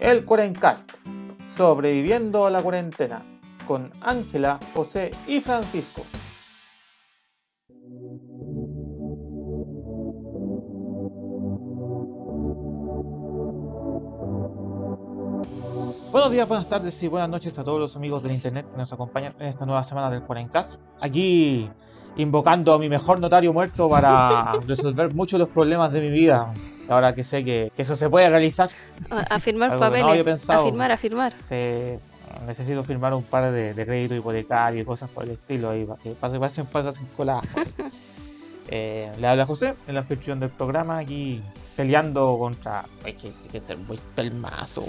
el Cuarencast, sobreviviendo a la cuarentena, con Ángela, José y Francisco. Buenos días, buenas tardes y buenas noches a todos los amigos del internet que nos acompañan en esta nueva semana del Cuarencast. Aquí invocando a mi mejor notario muerto para resolver muchos de los problemas de mi vida. Ahora que sé que, eso se puede realizar. A, firmar papeles. a firmar, a firmar. necesito firmar un par de, de créditos hipotecarios y cosas por el estilo ahí para que pase, pase, pase sin cola. eh, le habla José en la descripción del programa aquí peleando contra. Hay que, hay que ser muy pelmazo,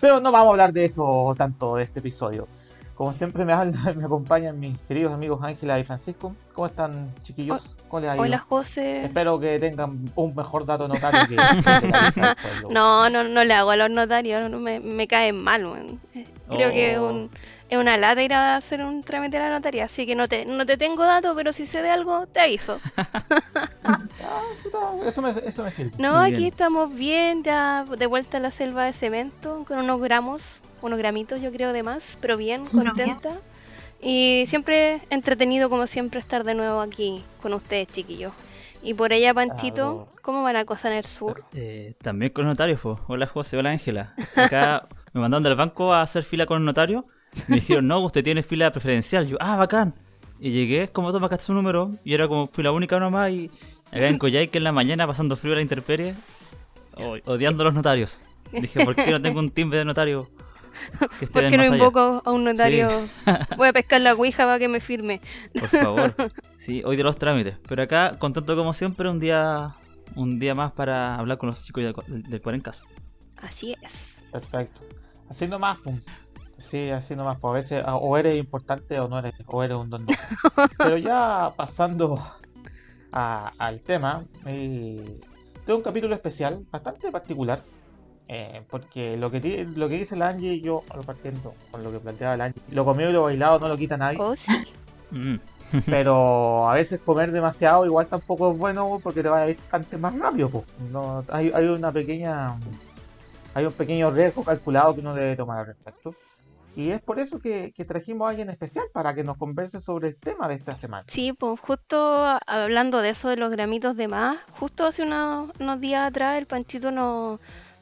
Pero no vamos a hablar de eso tanto de este episodio. Como siempre me, me acompañan mis queridos amigos Ángela y Francisco. ¿Cómo están, chiquillos? ¿Cómo Hola, José. Espero que tengan un mejor dato notario que... no, no, no le hago a los notarios, no, me, me caen mal. Creo que es, un, oh. es una lata ir a hacer un trámite a la notaría, así que no te, no te tengo datos, pero si sé de algo, te aviso. Ah, eso, me, eso me sirve. No, aquí estamos bien, ya de vuelta a la selva de cemento, con unos gramos unos gramitos yo creo de más, pero bien, contenta. Y siempre entretenido como siempre estar de nuevo aquí con ustedes, chiquillos. Y por ella, Panchito, ¿cómo van a cosa en el sur? Eh, también con los notarios, Hola José, hola Ángela. Acá me mandaron del banco a hacer fila con el notario. Me dijeron, no, usted tiene fila preferencial. Yo, ah, bacán. Y llegué, como toma acá su número. Y era como fila única nomás. Y acá en Coyhaique en la mañana pasando frío a la intemperie. odiando a los notarios. Dije, ¿por qué no tengo un timbre de notario? ¿Por qué no invoco a un notario? Voy a pescar la ouija para que me firme. Por favor. Sí, hoy de los trámites. Pero acá, contento como siempre, un día un día más para hablar con los chicos del, del Cuarencast. Así es. Perfecto. Así nomás, pum. Sí, así nomás. Pues a veces o eres importante o no eres, o eres un don. Pero ya pasando al tema, eh, tengo un capítulo especial, bastante particular, eh, porque lo que lo que dice la Angie, yo lo partiendo con lo que planteaba la Angie, lo comido y lo bailado no lo quita nadie. Oh, mm. Pero a veces comer demasiado igual tampoco es bueno porque te va a ir bastante más rápido. No, hay, hay una pequeña hay un pequeño riesgo calculado que uno debe tomar al respecto. Y es por eso que, trajimos a alguien especial para que nos converse sobre el tema de esta semana. Sí, pues justo hablando de eso de los gramitos de más, justo hace unos, unos días atrás el Panchito nos,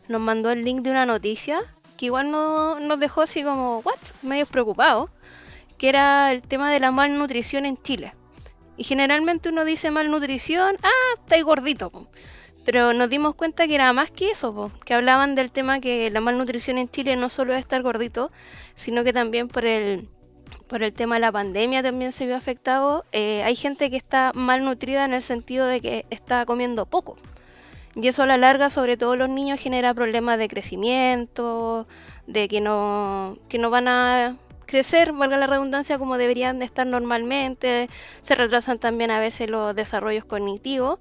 nos mandó el link de una noticia que igual no, nos dejó así como, ¿what? Medio preocupados, que era el tema de la malnutrición en Chile. Y generalmente uno dice malnutrición, ah, estáis gordito. Pero nos dimos cuenta que era más que eso, que hablaban del tema que la malnutrición en Chile no solo es estar gordito, sino que también por el, por el tema de la pandemia también se vio afectado. Eh, hay gente que está malnutrida en el sentido de que está comiendo poco. Y eso a la larga, sobre todo los niños, genera problemas de crecimiento, de que no, que no van a crecer, valga la redundancia, como deberían de estar normalmente. Se retrasan también a veces los desarrollos cognitivos.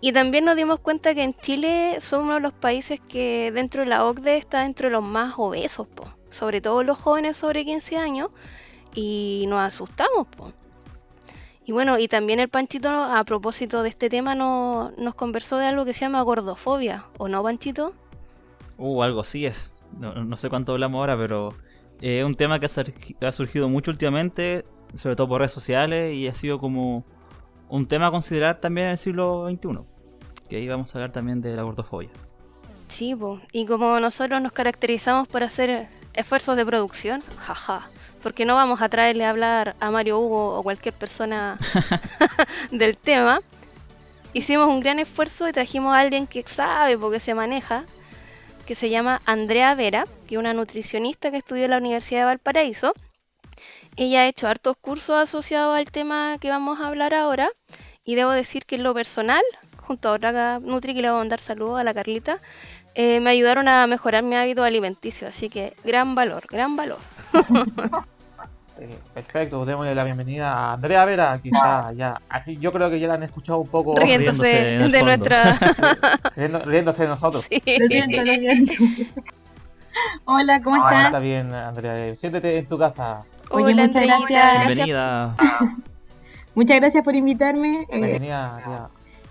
Y también nos dimos cuenta que en Chile somos uno de los países que dentro de la OCDE está dentro de los más obesos, sobre todo los jóvenes sobre 15 años, y nos asustamos. Po. Y bueno, y también el Panchito, a propósito de este tema, no, nos conversó de algo que se llama gordofobia, ¿o no, Panchito? Uh, algo así es. No, sé cuánto hablamos ahora, pero es un tema que ha, surgido mucho últimamente, sobre todo por redes sociales, y ha sido como un tema a considerar también en el siglo XXI. Que ahí vamos a hablar también de la gordofobia. Sí, y como nosotros nos caracterizamos por hacer esfuerzos de producción, jaja porque no vamos a traerle a hablar a Mario Hugo o cualquier persona del tema. Hicimos un gran esfuerzo y trajimos a alguien que sabe porque se maneja, que se llama Andrea Vera, que es una nutricionista que estudió en la Universidad de Valparaíso. Ella ha hecho hartos cursos asociados al tema que vamos a hablar ahora y debo decir que en lo personal, junto a otra Nutri que le voy a mandar saludos a la Carlita, eh, me ayudaron a mejorar mi hábito alimenticio, así que gran valor, gran valor. Perfecto, démosle la bienvenida a Andrea Vera, que está ya. Yo creo que ya la han escuchado un poco riéndose, de nuestra. riéndose de nosotros. Hola, ¿cómo estás? Está bien, Andrea. Siéntete en tu casa. Hola, muchas gracias. Bienvenida. muchas gracias por invitarme. Eh, Bienvenida,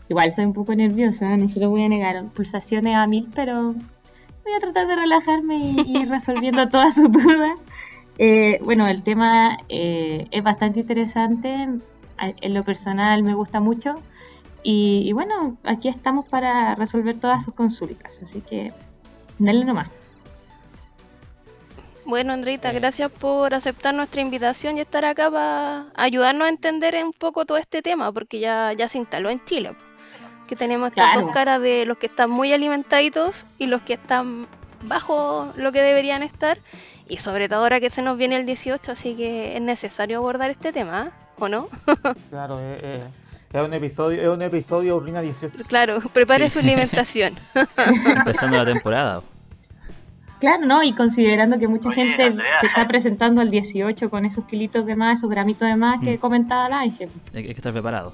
Igual soy un poco nerviosa, no se lo voy a negar. Pulsaciones a mil, pero voy a tratar de relajarme y, y ir resolviendo todas sus dudas. Eh, bueno, el tema eh, es bastante interesante. En lo personal me gusta mucho. Y, y bueno, aquí estamos para resolver todas sus consultas. Así que, dale nomás. Bueno, Andreita, Eh. gracias por aceptar nuestra invitación y estar acá para ayudarnos a entender un poco todo este tema, porque ya, ya se instaló en Chile. Que tenemos estas Claro. dos caras de los que están muy alimentaditos y los que están bajo lo que deberían estar. Y sobre todo ahora que se nos viene el 18, así que es necesario abordar este tema, ¿ah? ¿o no? Claro, eh, eh, es un episodio, es un episodio Urrina 18. Claro, prepare Sí. su alimentación. Empezando la temporada. Claro, ¿no? Y considerando que mucha Oye, gente Andrea. se está presentando al 18 con esos kilitos de más, esos gramitos de más que Mm. comentaba la Ángel. Hay que estar preparado.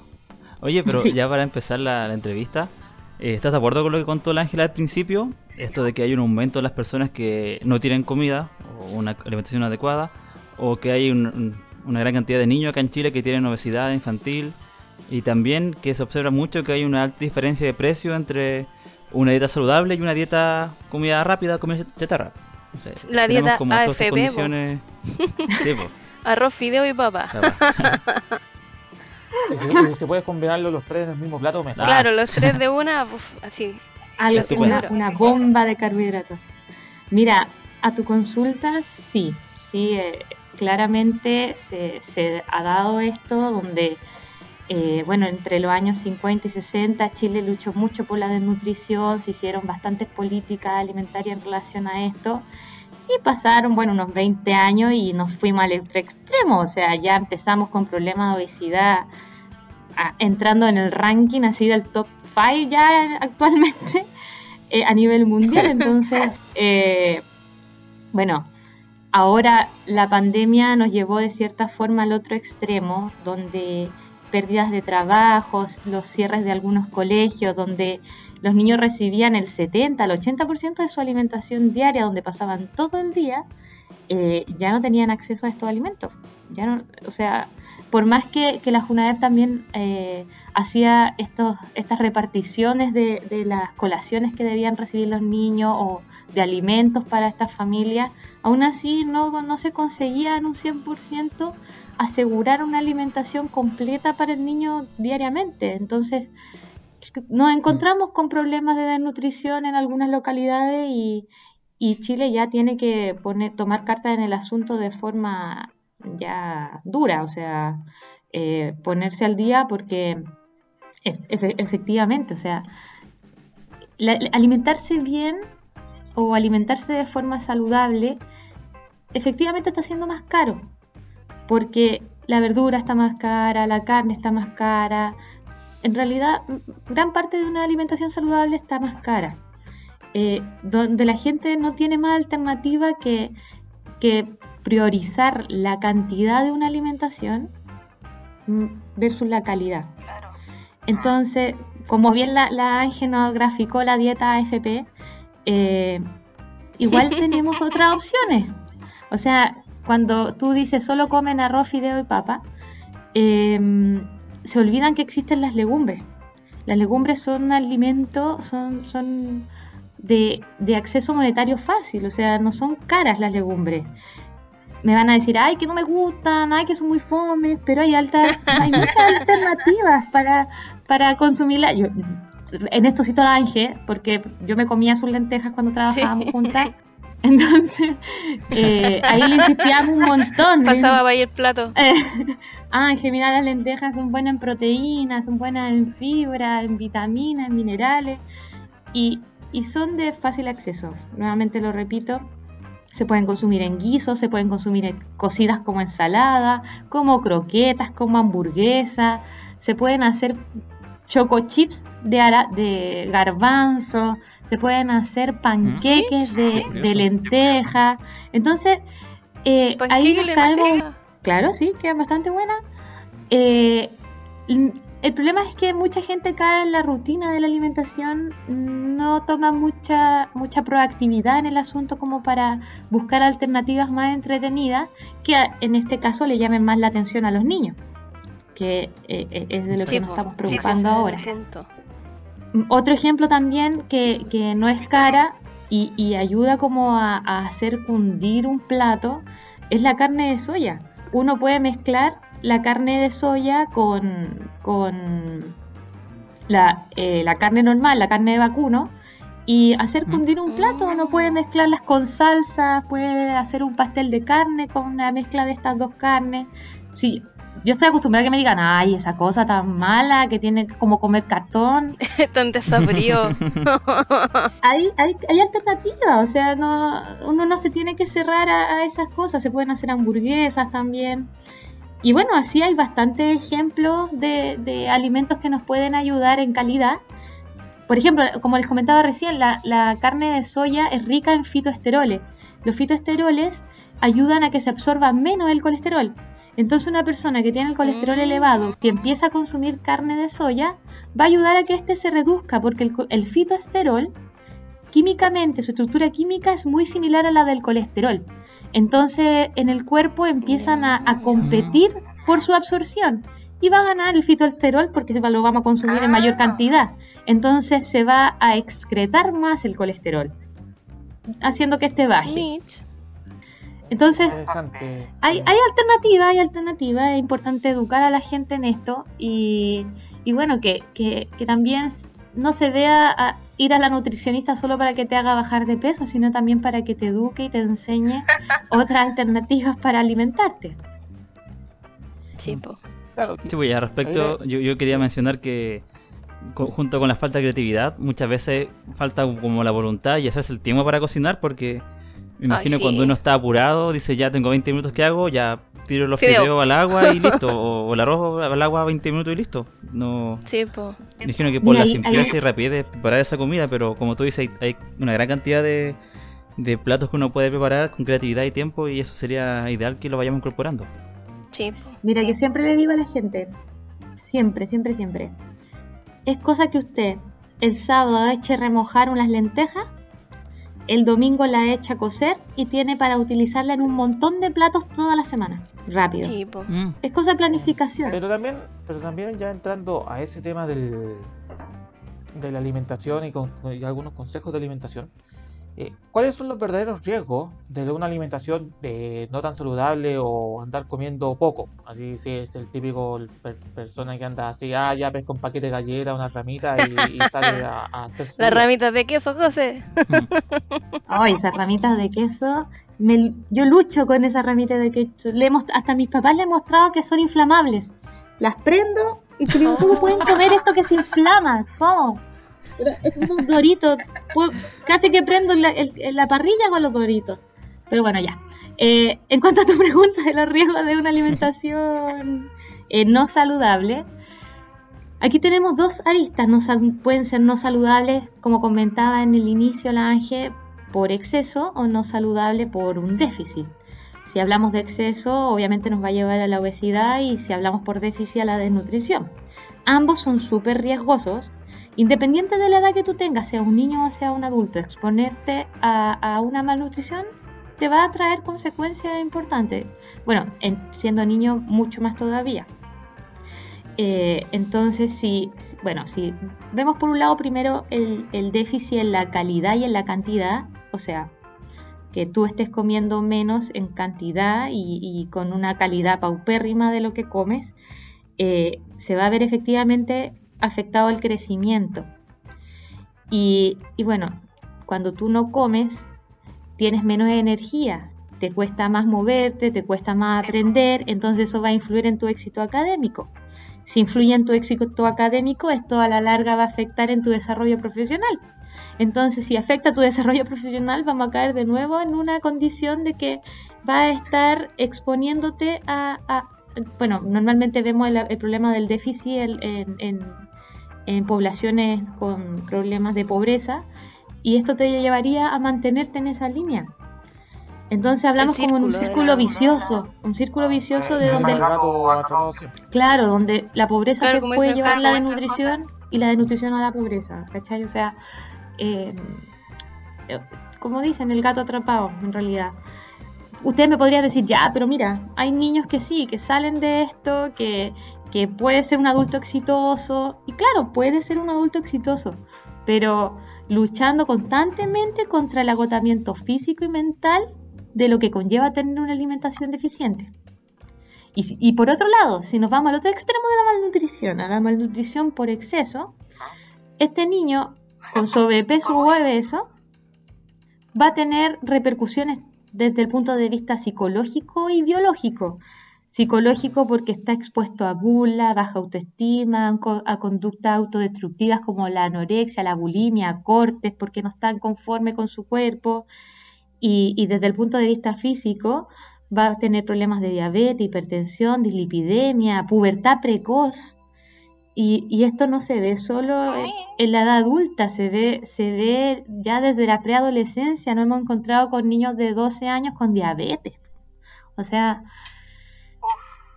Oye, pero Sí. ya para empezar la, la entrevista, eh, ¿estás de acuerdo con lo que contó la Ángela al principio? Esto de que hay un aumento de las personas que no tienen comida o una alimentación adecuada, o que hay un- un- una gran cantidad de niños acá en Chile que tienen obesidad infantil, y también que se observa mucho que hay una alta diferencia de precio entre una dieta saludable y una dieta comida rápida, comida chatarra. O sea, La dieta como AFP, condiciones. Sí. Arroz, fideo y papa. Y si, y si puedes combinarlo los tres en el mismo plato, mejor. Ah. Claro, los tres de una, pues así. Algo- Estupendo. una, una bomba de carbohidratos. Mira, a tu consulta sí, sí, eh, claramente se, se ha dado esto donde, eh, bueno, entre los años 50 y 60 Chile luchó mucho por la desnutrición, se hicieron bastantes políticas alimentarias en relación a esto y pasaron, bueno, unos 20 años y nos fuimos al otro extremo, o sea, ya empezamos con problemas de obesidad a- entrando en el ranking así del top 5 ya actualmente eh, a nivel mundial. Entonces, eh, bueno, ahora la pandemia nos llevó de cierta forma al otro extremo, donde pérdidas de trabajos, los cierres de algunos colegios, donde los niños recibían el 70, el 80% de su alimentación diaria, donde pasaban todo el día, eh, ya no tenían acceso a estos alimentos. Ya no, o sea, por más que, la JUNAEP también eh, hacía estos, estas reparticiones de, de las colaciones que debían recibir los niños o de alimentos para estas familias, aún así no, no se conseguía en un 100% asegurar una alimentación completa para el niño diariamente. Entonces, nos encontramos con problemas de desnutrición en algunas localidades y, y Chile ya tiene que poner, tomar cartas en el asunto de forma ya dura, o sea, eh, ponerse al día porque ef- efe- efectivamente, o sea, la- alimentarse bien o alimentarse de forma saludable efectivamente está siendo más caro porque la verdura está más cara, la carne está más cara. En realidad, gran parte de una alimentación saludable está más cara. Eh, donde la gente no tiene más alternativa que, que priorizar la cantidad de una alimentación versus la calidad. Entonces, como bien la, la Ángel nos graficó la dieta AFP, eh, igual tenemos otras opciones. O sea, cuando tú dices solo comen arroz, fideo y papa, eh, se olvidan que existen las legumbres. Las legumbres son alimentos, son, son de, de acceso monetario fácil, o sea, no son caras las legumbres. Me van a decir, ay, que no me gustan, ay, que son muy fomes, pero hay altas, hay muchas alternativas para, para consumirla. Yo, en esto cito a la Ángel, porque yo me comía sus lentejas cuando trabajábamos Sí. juntas. Entonces, eh, ahí le insistíamos un montón. Pasaba ahí el plato. eh, Ángel, mira, las lentejas son buenas en proteínas, son buenas en fibra, en vitaminas, en minerales y, y son de fácil acceso. Nuevamente lo repito, se pueden consumir en guisos, se pueden consumir en- cocidas como ensalada, como croquetas, como hamburguesa, se pueden hacer choco chips de, ara- de garbanzo, se pueden hacer panqueques Qué de, lenteja. Entonces, eh, ahí nos caemos lenteja. Claro, sí, queda bastante buena. Eh, el problema es que mucha gente cae en la rutina de la alimentación, no toma mucha, mucha proactividad en el asunto como para buscar alternativas más entretenidas que en este caso le llamen más la atención a los niños, que eh, eh, es de lo Sí, que nos estamos es preocupando ahora. punto. Otro ejemplo también que, que no es cara y, y ayuda como a, a hacer cundir un plato es la carne de soya. Uno puede mezclar la carne de soya con, con la, eh, la carne normal, la carne de vacuno, y hacer cundir un plato. Uno puede mezclarlas con salsa, puede hacer un pastel de carne con una mezcla de estas dos carnes. Sí, yo estoy acostumbrada a que me digan, ay, esa cosa tan mala que tiene como comer cartón. Tan desabrío. hay, hay, hay alternativas, o sea, no, uno no se tiene que cerrar a, a esas cosas. Se pueden hacer hamburguesas también. Y bueno, así hay bastantes ejemplos de, de alimentos que nos pueden ayudar en calidad. Por ejemplo, como les comentaba recién, la, la carne de soya es rica en fitoesteroles. Los fitoesteroles ayudan a que se absorba menos el colesterol. Entonces una persona que tiene el colesterol Mm. elevado, que empieza a consumir carne de soya, va a ayudar a que éste se reduzca, porque el, el fitoesterol, químicamente, su estructura química es muy similar a la del colesterol. Entonces en el cuerpo empiezan a, a competir por su absorción y va a ganar el fitoesterol porque lo vamos a consumir en mayor cantidad. Entonces se va a excretar más el colesterol, haciendo que este baje. Mitch. Entonces hay, hay alternativa, hay alternativa, es importante educar a la gente en esto y, y bueno, que, que- que también no se vea a ir a la nutricionista solo para que te haga bajar de peso, sino también para que te eduque y te enseñe otras alternativas para alimentarte. Sí, po. Claro, Sí, pues, y al respecto, yo, yo quería mencionar que junto con la falta de creatividad, muchas veces falta como la voluntad y hacerse el tiempo para cocinar, porque imagino sí. cuando uno está apurado, dice ya tengo 20 minutos que hago, ya tiro los fideos al agua y listo, o, o el arroz al agua 20 minutos y listo. No, Sí, po. me imagino que por Mira, la simpleza y rapidez de preparar esa comida, pero como tú dices, hay, hay una gran cantidad de, de platos que uno puede preparar con creatividad y tiempo y eso sería ideal que lo vayamos incorporando. Sí. Mira, yo siempre le digo a la gente, siempre, siempre, siempre, es cosa que usted el sábado eche remojar unas lentejas, el domingo la echa a cocer y tiene para utilizarla en un montón de platos toda la semana, rápido. Sí. Mm. Es cosa de planificación. Pero también, pero también ya entrando a ese tema del, de la alimentación y, con, y algunos consejos de alimentación, eh, ¿cuáles son los verdaderos riesgos de una alimentación eh, no tan saludable o andar comiendo poco? Así si es el típico per- persona que anda así, ah, ya pesca un paquete de galletas, una ramita y, y sale a, a hacer su Las ramitas de queso, José. Ay, esas ramitas de queso, me- yo lucho con esas ramitas de queso. Le hemos, hasta a mis papás le he mostrado que son inflamables. Las prendo y ¿cómo pueden comer esto que se inflama? ¿Cómo? Es unos doritos. Puedo- Casi que prendo la, parrilla con los doritos. Pero bueno, ya. Eh, en cuanto a tu pregunta de los riesgos de una alimentación eh, no saludable, aquí tenemos dos aristas. No pueden ser no saludables, como comentaba en el inicio la Ángel, por exceso o no saludable por un déficit. Si hablamos de exceso, obviamente nos va a llevar a la obesidad y si hablamos por déficit a la desnutrición. Ambos son súper riesgosos. Independiente de la edad que tú tengas, sea un niño o sea un adulto, exponerte a, a una malnutrición te va a traer consecuencias importantes. Bueno, en- siendo niño mucho más todavía. Eh, entonces, si, bueno, si vemos por un lado primero el, déficit en la calidad y en la cantidad, o sea, que tú estés comiendo menos en cantidad y, y con una calidad paupérrima de lo que comes, eh, se va a ver efectivamente afectado el crecimiento. Y, y bueno, cuando tú no comes, tienes menos energía, te cuesta más moverte, te cuesta más aprender, entonces eso va a influir en tu éxito académico. Si influye en tu éxito académico, esto a la larga va a afectar en tu desarrollo profesional. Entonces, si afecta tu desarrollo profesional, vamos a caer de nuevo en una condición de que va a estar exponiéndote a... a- bueno, normalmente vemos el, el problema del déficit en, en- en- en poblaciones con problemas de pobreza y esto te llevaría a mantenerte en esa línea. Entonces hablamos como en un círculo la- vicioso, un círculo vicioso de El donde. Claro, donde la pobreza Claro, te puede llevar la caso. desnutrición y la desnutrición a la pobreza, ¿cachai? O sea, eh, eh, como dicen, el gato atrapado, en realidad. Ustedes me podrían decir, ya, pero mira, hay niños que sí, que salen de esto, que, que puede ser un adulto exitoso. Y claro, puede ser un adulto exitoso, pero luchando constantemente contra el agotamiento físico y mental de lo que conlleva tener una alimentación deficiente. Y, por otro lado, si nos vamos al otro extremo de la malnutrición, a la malnutrición por exceso, este niño con sobrepeso o obeso va a tener repercusiones desde el punto de vista psicológico y biológico. Psicológico porque está expuesto a gula, baja autoestima, a conductas autodestructivas como la anorexia, la bulimia, a cortes porque no está conforme con su cuerpo. Y, y desde el punto de vista físico va a tener problemas de diabetes, hipertensión, dislipidemia, pubertad precoz. Y, y, esto no se ve solo en la edad adulta, se ve, se ve ya desde la preadolescencia. No hemos encontrado con niños de 12 años con diabetes. O sea,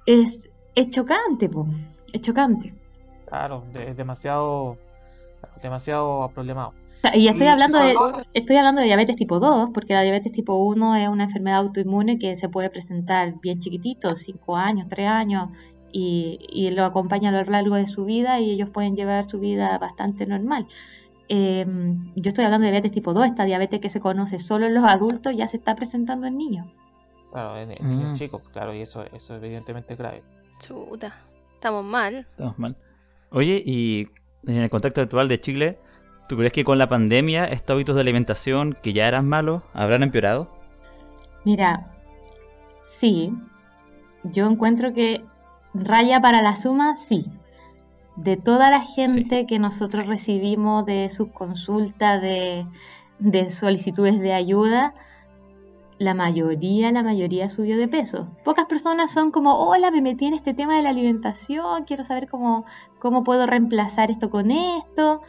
es, es chocante, po. es chocante. Claro, es demasiado, demasiado problemado. Y estoy hablando, de, estoy hablando de diabetes tipo 2, porque la diabetes tipo 1 es una enfermedad autoinmune que se puede presentar bien chiquitito, 5 años, 3 años, y, y, lo acompaña a lo largo de su vida y ellos pueden llevar su vida bastante normal. Eh, yo estoy hablando de diabetes tipo 2, esta diabetes que se conoce solo en los adultos ya se está presentando en niños. Claro, en, en niños chicos, claro, y eso, eso evidentemente es grave. Chuta, estamos mal. Estamos mal. Oye, y en el contexto actual de Chile, ¿tú crees que con la pandemia estos hábitos de alimentación que ya eran malos habrán empeorado? Mira, sí. Yo encuentro que raya para la suma, sí. De toda la gente sí. que nosotros recibimos de sus consultas, de, de, solicitudes de ayuda, la mayoría, la mayoría subió de peso. Pocas personas son como, hola, me metí en este tema de la alimentación, quiero saber cómo, cómo puedo reemplazar esto con esto.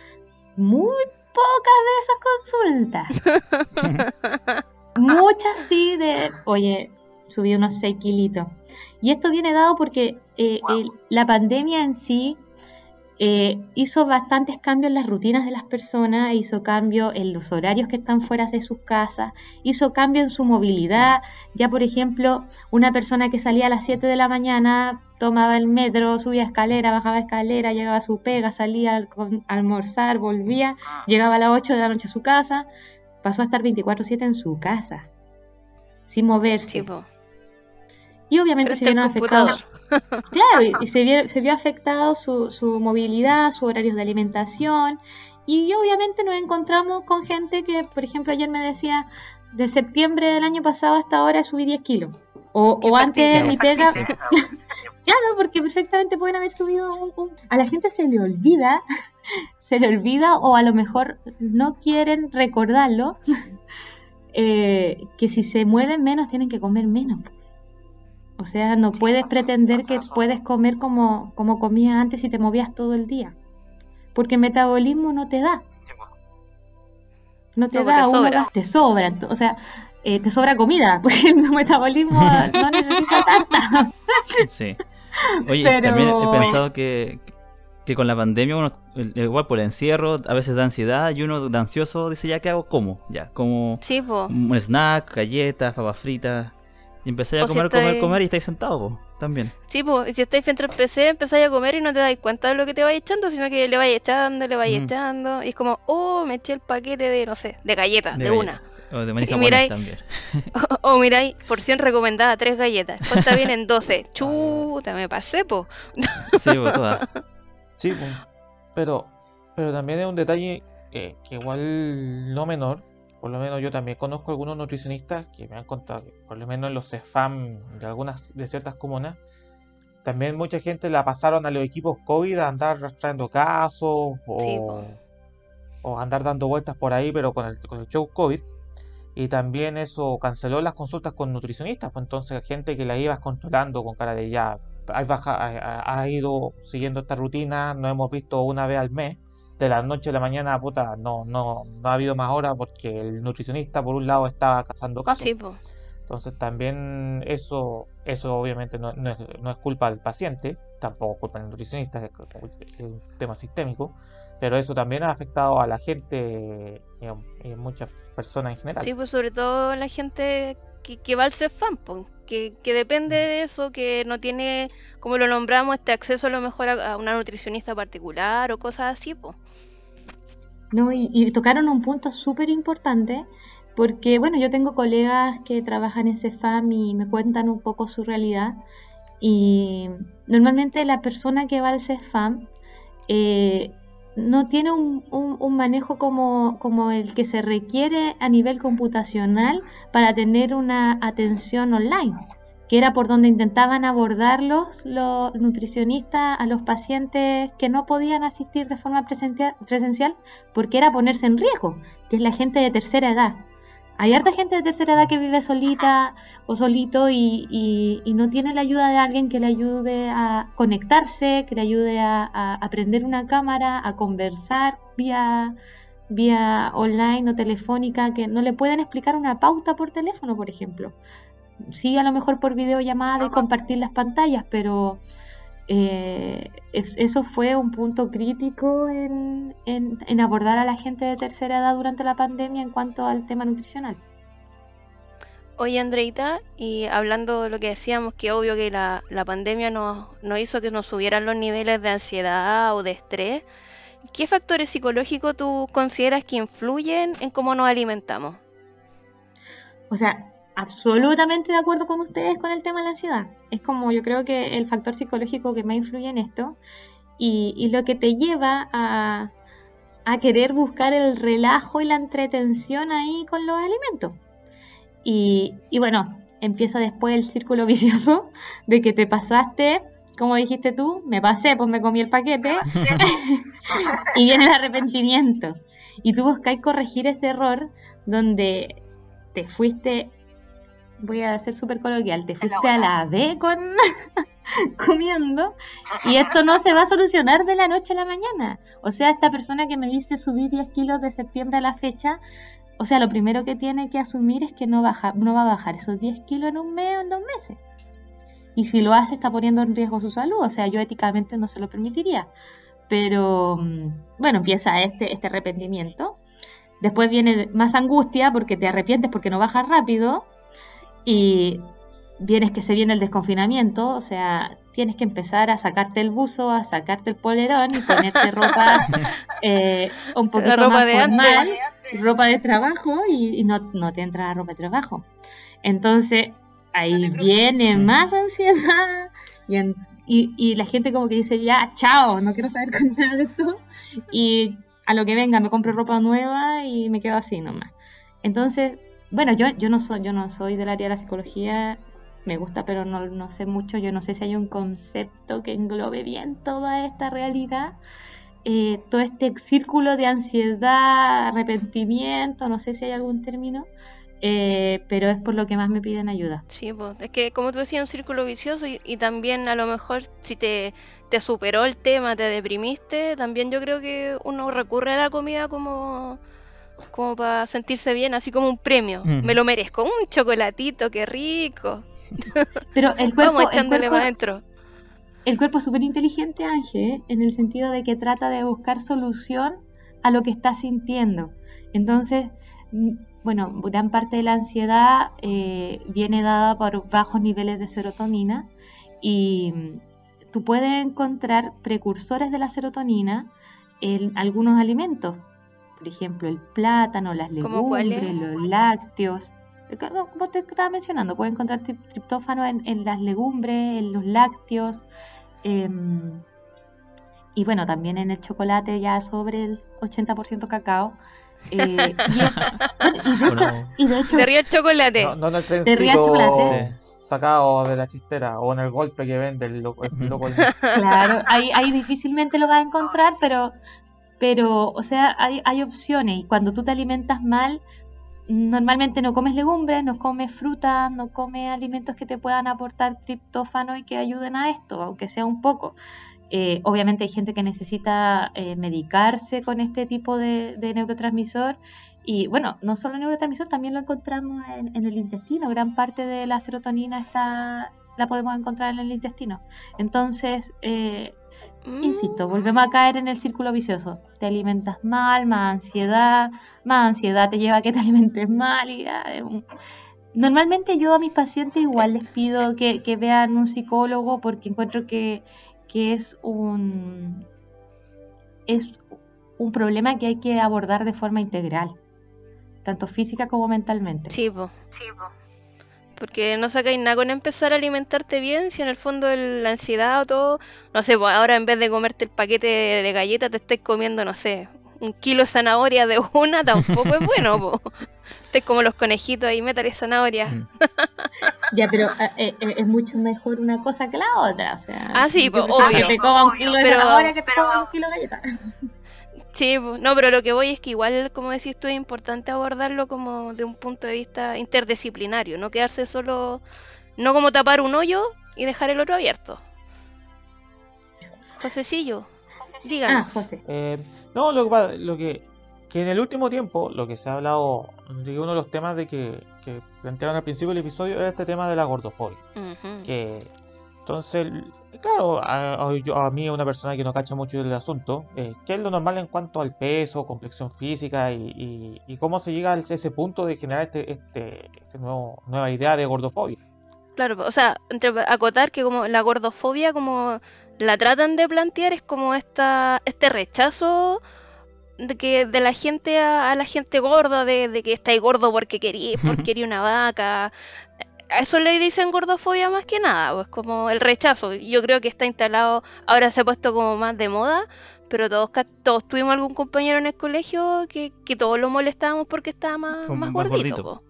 Muy pocas de esas consultas. Muchas sí de, oye, subí unos 6 kilitos. Y esto viene dado porque eh, wow. el, la pandemia en sí eh, hizo bastantes cambios en las rutinas de las personas, hizo cambios en los horarios que están fuera de sus casas, hizo cambio en su movilidad. Ya, por ejemplo, una persona que salía a las 7 de la mañana tomaba el metro, subía escalera, bajaba escalera, llegaba a su pega, salía a almorzar, volvía, llegaba a las 8 de la noche a su casa, pasó a estar 24/7 en su casa, sin moverse. Y obviamente se vieron afectados. Claro, y, y se, vio, se vio afectado su, su movilidad, sus horarios de alimentación. Y obviamente nos encontramos con gente que, por ejemplo, ayer me decía, de septiembre del año pasado hasta ahora subí 10 kilos. O, o antes mi pega. Claro, porque perfectamente pueden haber subido un, un, A la gente se le olvida, se le olvida, o a lo mejor no quieren recordarlo, eh, que si se mueven menos tienen que comer menos. O sea, no puedes pretender que puedes comer como, como comías antes si te movías todo el día. Porque el metabolismo no te da. No te No, da, te sobra. te sobra. O sea, eh, te sobra comida, porque el metabolismo no necesita tanta. Sí. Oye, Pero- también he pensado que, que con la pandemia uno, igual por el encierro, a veces da ansiedad y uno de ansioso dice, ya, ¿qué hago? Como, ya, como Sí, un snack, galletas, papas fritas. Y empezáis a si comer, comer, comer y estáis sentados, po, también. Sí, pues, y si estáis frente al PC, empezáis a comer y no te dais cuenta de lo que te vais echando, sino que le vais echando, le vais Ujú. echando, y es como, oh, me eché el paquete de, no sé, de galletas, de, galletas. una. O de Y miráis- también. O, o miráis, porción recomendada, tres galletas. Cuesta bien en 12. Chuta, me pasé, po. Sí, po. Sí, pues, pero, pero también es un detalle eh, que igual no menor. Por lo menos yo también conozco algunos nutricionistas que me han contado que por lo menos en los CEFAM de algunas de ciertas comunas también mucha gente la pasaron a los equipos COVID a andar arrastrando casos o, Sí, po. o andar dando vueltas por ahí pero con el, con el show COVID y también eso canceló las consultas con nutricionistas pues entonces gente que la ibas controlando con cara de ya has, baja- ha- ha ido siguiendo esta rutina, nos hemos visto una vez al mes, de la noche a la mañana, puta, no, no, no ha habido más horas porque el nutricionista por un lado estaba cazando casos. Sí, po. Entonces también eso, eso obviamente no, no es, no es culpa del paciente, tampoco es culpa del nutricionista, es, es un tema sistémico, pero eso también ha afectado a la gente y a, y a muchas personas en general. Sí, pues sobre todo la gente que, que va al CEFAM, que, que depende de eso, que no tiene, como lo nombramos, este acceso a lo mejor a, a una nutricionista particular o cosas así, pues. No, y, y tocaron un punto súper importante porque, bueno, yo tengo colegas que trabajan en CEFAM y me cuentan un poco su realidad. Y normalmente la persona que va al CEFAM eh, no tiene un, un- un manejo como, como el que se requiere a nivel computacional para tener una atención online, que era por donde intentaban abordarlos los nutricionistas a los pacientes que no podían asistir de forma presencia- presencial porque era ponerse en riesgo, que es la gente de tercera edad. Hay harta gente de tercera edad que vive solita o solito y, y- y no tiene la ayuda de alguien que le ayude a conectarse, que le ayude a, a aprender una cámara, a conversar vía, vía online o telefónica, que no le pueden explicar una pauta por teléfono, por ejemplo. Sí, a lo mejor por videollamada y compartir las pantallas, pero eh, es- eso fue un punto crítico en, en- en abordar a la gente de tercera edad durante la pandemia en cuanto al tema nutricional. Oye, Andreita, y hablando de lo que decíamos, que obvio que la, la pandemia nos, nos hizo que nos subieran los niveles de ansiedad o de estrés, ¿qué factores psicológicos tú consideras que influyen en cómo nos alimentamos? O sea, absolutamente de acuerdo con ustedes con el tema de la ansiedad. Es como yo creo que el factor psicológico que más influye en esto y, y lo que te lleva a, a querer buscar el relajo y la entretención ahí con los alimentos. Y, y bueno, empieza después el círculo vicioso de que te pasaste, como dijiste tú, me pasé, pues me comí el paquete y viene el arrepentimiento. Y tú buscáis corregir ese error donde te fuiste, voy a ser súper coloquial, te fuiste a la B con comiendo y esto no se va a solucionar de la noche a la mañana. O sea, esta persona que me dice subir 10 kilos de septiembre a la fecha, o sea, lo primero que tiene que asumir es que no, baja, no va a bajar esos 10 kilos en un mes o en dos meses. Y si lo hace está poniendo en riesgo su salud, o sea, yo éticamente no se lo permitiría. Pero mm, bueno, empieza este, este arrepentimiento. Después viene más angustia porque te arrepientes porque no bajas rápido. Y vienes que se viene el desconfinamiento, o sea, tienes que empezar a sacarte el buzo, a sacarte el polerón y ponerte ropa eh, un poquito ropa más de formal, antes. ropa de trabajo y, y no, no te entra la ropa de trabajo. Entonces, ahí viene más ansiedad y, en- y, y la gente como que dice, ya, chao, no quiero saber con nada de esto. Y a lo que venga, me compro ropa nueva y me quedo así nomás. Entonces, bueno, yo, yo, no, soy, yo no soy del área de la psicología, me gusta, pero no, no sé mucho. Yo no sé si hay un concepto que englobe bien toda esta realidad. eh, todo este círculo de ansiedad, arrepentimiento, no sé si hay algún término, eh, pero es por lo que más me piden ayuda. Sí, pues, es que como tú decías, un círculo vicioso y, y también a lo mejor si te, te superó el tema, te deprimiste, también yo creo que uno recurre a la comida como, como para sentirse bien, así como un premio. Mm. Me lo merezco, un chocolatito, qué rico. Pero el cuerpo, Vamos el echándole cuerpo, para adentro. el cuerpo es súper inteligente, Ángel, en el sentido de que trata de buscar solución a lo que está sintiendo. Entonces, mm, bueno, gran parte de la ansiedad eh, viene dada por bajos niveles de serotonina y mm, tú puedes encontrar precursores de la serotonina en algunos alimentos. Por ejemplo, el plátano, las legumbres, los lácteos. Eh, Como te estaba mencionando, puedes encontrar trip- triptófano en, en las legumbres, en los lácteos. em, y bueno, también en el chocolate ya sobre el 80% cacao. Eh, y, es- bueno, y de ¿O hecho, y de hecho río el chocolate. No, no en el chocolate. sacado de la chistera o en el golpe que vende el loco. El loco Claro, ahí, ahí difícilmente lo vas a encontrar, pero, pero o sea, hay, opciones. Y cuando tú te alimentas mal, normalmente no comes legumbres, no comes frutas, no comes alimentos que te puedan aportar triptófano y que ayuden a esto, aunque sea un poco. Eh, obviamente hay gente que necesita eh, medicarse con este tipo de, neurotransmisor. Y bueno, no solo neurotransmisor, también lo encontramos en, en el intestino. Gran parte de la serotonina está, la podemos encontrar en el intestino. Entonces, eh, Insisto, volvemos a caer en el círculo vicioso. Te alimentas mal, más ansiedad, más ansiedad te lleva a que te alimentes mal. Y, un- Normalmente yo a mis pacientes igual les pido que, que vean un psicólogo porque encuentro que, que es un es un problema que hay que abordar de forma integral, tanto física como mentalmente. Sí, po. Porque no sacáis nada con empezar a alimentarte bien si en el fondo el- la ansiedad o todo, no sé, pues ahora en vez de comerte el paquete de, de galletas te estés comiendo, no sé, un kilo de zanahoria de una, tampoco es bueno, po. Estés como los conejitos ahí, métale zanahoria. Mm. Ya, pero eh, eh, es mucho mejor una cosa que la otra. O sea, Ah, sí, pues, obvio. que te coma un kilo de Pero- zanahoria que te coma un kilo de galletas. Sí, no, pero lo que voy es que igual, como decís tú, es importante abordarlo como de un punto de vista interdisciplinario, no quedarse solo, no como tapar un hoyo y dejar el otro abierto. Josecillo, Ah, díganos. José. Eh, no, lo que, lo que que en el último tiempo, lo que se ha hablado, de uno de los temas de que, que plantearon al principio del episodio era este tema de la gordofobia. Ujú. Que entonces, claro, a, a- yo- a mí, una persona que no cacha mucho del asunto, eh, ¿qué es lo normal en cuanto al peso, complexión física y, y- y cómo se llega a ese punto de generar este, este, este nuevo, nueva idea de gordofobia? Claro, o sea, entre acotar que como la gordofobia, como la tratan de plantear, es como esta, este rechazo de que de la gente a, a la gente gorda, de, de que estáis gordo porque quería, porque quería una vaca. A eso le dicen gordofobia más que nada, pues como el rechazo. Yo creo que está instalado, ahora se ha puesto como más de moda, pero todos, tuvimos algún compañero en el colegio que, que todos lo molestábamos porque estaba más, más más gordito. gordito. po.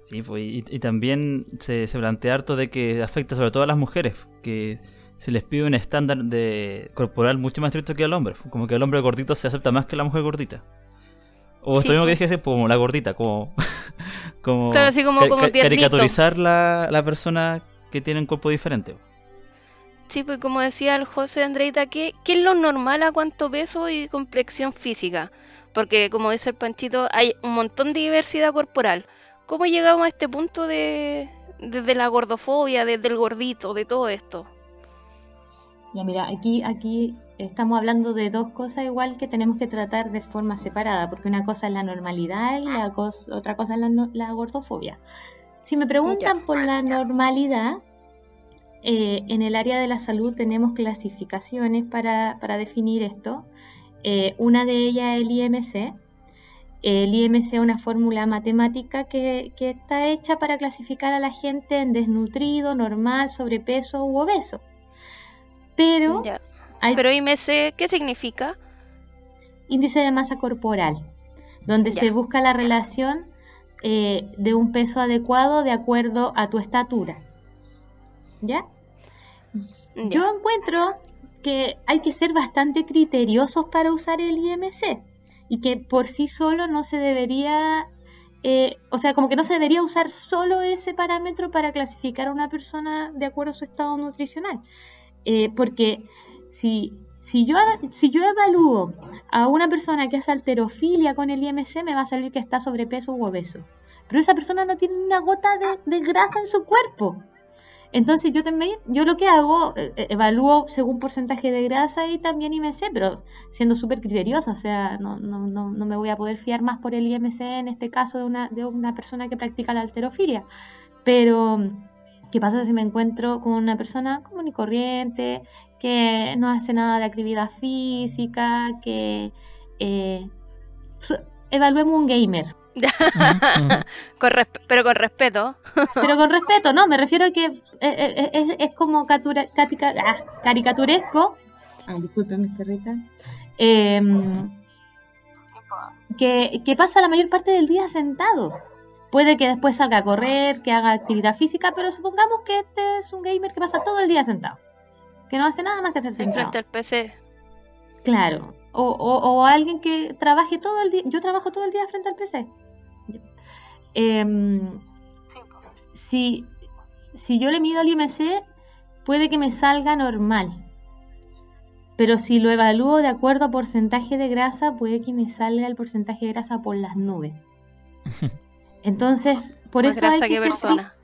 Sí, pues, y, y también se, se plantea harto de que afecta sobre todo a las mujeres, que se les pide un estándar de corporal mucho más estricto que al hombre. Como que el hombre gordito se acepta más que la mujer gordita. O esto Sí, mismo que pues. dije, como la gordita, como, como, Claro, así como- ca- como caricaturizar la, la persona que tiene un cuerpo diferente. Sí, pues como decía el José Andreita, ¿qué, qué es lo normal a cuánto peso y complexión física? Porque como dice el Panchito, hay un montón de diversidad corporal. ¿Cómo llegamos a este punto de, de, de la gordofobia, de- del gordito, de todo esto? Ya mira, aquí, aquí estamos hablando de dos cosas igual que tenemos que tratar de forma separada, porque una cosa es la normalidad y la cos- otra cosa es la, no- la gordofobia. Si me preguntan por la normalidad, eh, en el área de la salud tenemos clasificaciones para, para definir esto. Eh, una de ellas es el IMC. El IMC es una fórmula matemática que, que está hecha para clasificar a la gente en desnutrido, normal, sobrepeso u obeso. Pero. Pero IMC, ¿qué significa? índice de masa corporal, donde Ya. se busca la relación eh, de un peso adecuado de acuerdo a tu estatura. ¿Ya? Ya. Yo encuentro que hay que ser bastante criteriosos para usar el IMC y que por sí solo no se debería, eh, o sea, como que no se debería usar solo ese parámetro para clasificar a una persona de acuerdo a su estado nutricional. Eh, porque si, si, yo, si yo evalúo a una persona que hace alterofilia con el IMC, me va a salir que está sobrepeso u obeso. Pero esa persona no tiene una gota de, de grasa en su cuerpo. Entonces yo también, yo lo que hago, eh, eh, evalúo según porcentaje de grasa y también IMC, pero siendo súper criteriosa, o sea, no, no, no, no me voy a poder fiar más por el IMC en este caso de una, de una persona que practica la alterofilia. Pero, ¿qué pasa si me encuentro con una persona común y corriente, que no hace nada de actividad física, que... Eh, evaluemos un gamer, Con pero con respeto. Pero con respeto, no, me refiero a que eh, eh, es, es como catura- catica- ah, caricaturesco. Ay, disculpen, que, que pasa la mayor parte del día sentado. Puede que después salga a correr, que haga actividad física, pero supongamos que este es un gamer que pasa todo el día sentado. Que no hace nada más que estar sentado. Frente al PC. Claro. O, o, o alguien que trabaje todo el día. Yo trabajo todo el día frente al PC. Em, si, si yo le mido el IMC, puede que me salga normal. Pero si lo evalúo de acuerdo a porcentaje de grasa, puede que me salga el porcentaje de grasa por las nubes. Entonces, por Más eso hay que que ser persona.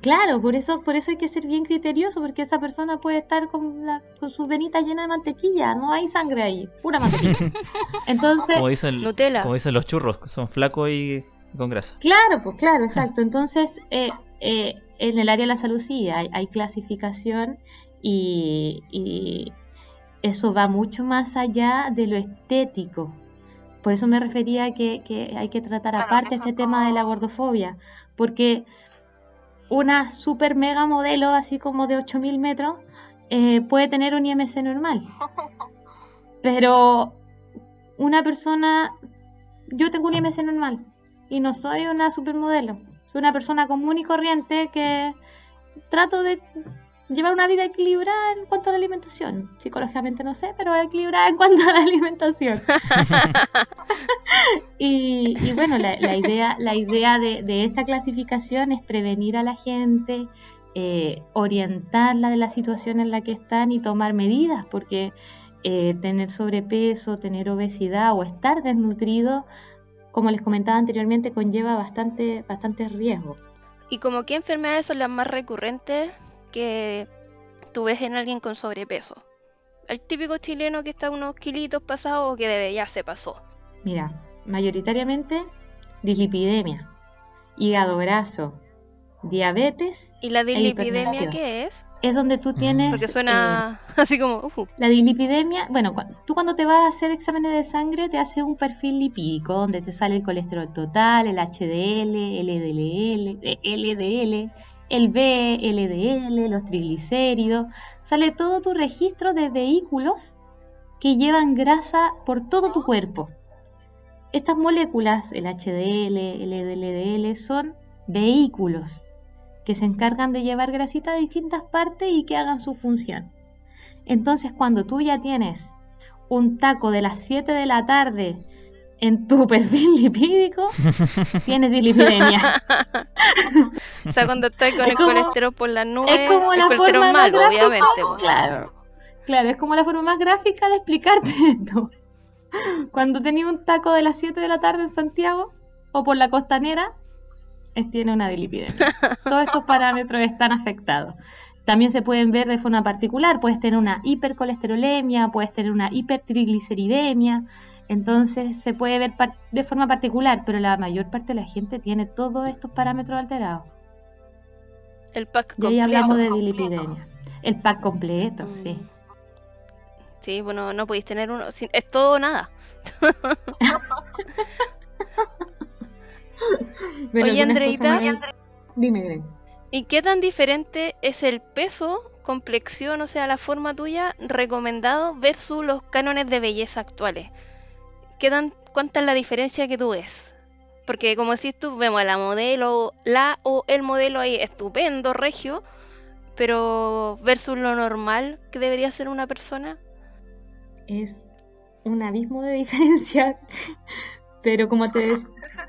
Claro, por eso, por eso hay que ser bien criterioso, porque esa persona puede estar con, la, con sus venitas llenas de mantequilla, no hay sangre ahí, pura mantequilla. Entonces, Como dicen, Nutella. como dicen los churros, son flacos y con grasa. claro, pues claro, exacto. Entonces, eh, eh, en el área de la salud sí, hay, hay clasificación y, y eso va mucho más allá de lo estético. Por eso me refería a que, hay que tratar aparte este tema de la gordofobia, porque una super mega modelo, así como de 8000 metros, eh, puede tener un IMC normal. Pero una persona, yo tengo un IMC normal y no soy una supermodelo, soy una persona común y corriente que trato de llevar una vida equilibrada en cuanto a la alimentación. Psicológicamente no sé, pero equilibrada en cuanto a la alimentación. y, bueno, la, idea, la idea de, esta clasificación es prevenir a la gente, eh, orientarla de la situación en la que están y tomar medidas, porque eh, tener sobrepeso, tener obesidad o estar desnutrido, como les comentaba anteriormente, conlleva bastante, bastante riesgo. ¿Y como qué enfermedades son las más recurrentes que tú ves en alguien con sobrepeso. El típico chileno que está unos kilitos pasados o que debe, ya se pasó. Mira, mayoritariamente dislipidemia, hígado graso, diabetes. ¿Y la e dislipidemia qué es? Es donde tú tienes. Porque suena eh, así como. La dislipidemia, bueno, tú cuando te vas a hacer exámenes de sangre te hace un perfil lipídico donde te sale el colesterol total, el HDL, el LDL, LDL, el B, LDL, los triglicéridos, sale todo tu registro de vehículos que llevan grasa por todo tu cuerpo. Estas moléculas, el HDL, el LDL, son vehículos que se encargan de llevar grasita a distintas partes y que hagan su función. Entonces, cuando tú ya tienes un taco de las 7 de la tarde en tu perfil lipídico tienes dislipidemia. o sea, cuando estás con el colesterol por la nube, es como el la colesterol malo, obviamente. Pues. Claro, claro, es como la forma más gráfica de explicarte esto. Cuando tenías un taco de las 7 de la tarde en Santiago o por la costanera, es, tiene una dislipidemia. Todos estos parámetros están afectados. También se pueden ver de forma particular, puedes tener una hipercolesterolemia, puedes tener una hipertrigliceridemia, entonces se puede ver de forma particular, pero la mayor parte de la gente tiene todos estos parámetros alterados. El pack completo. Y ahí hablamos de dilipidemia. El pack completo, sí. Mm. Sí, bueno, no podéis tener uno. Es todo o nada. Oye, Andreita. Dime, dime. ¿Y qué tan diferente es el peso, complexión, o sea, la forma tuya, recomendado versus los cánones de belleza actuales? ¿Cuánta es la diferencia que tú ves? Porque como decís tú, vemos a la modelo, la o el modelo ahí estupendo, regio, pero versus lo normal que debería ser una persona. Es un abismo de diferencia, pero como te,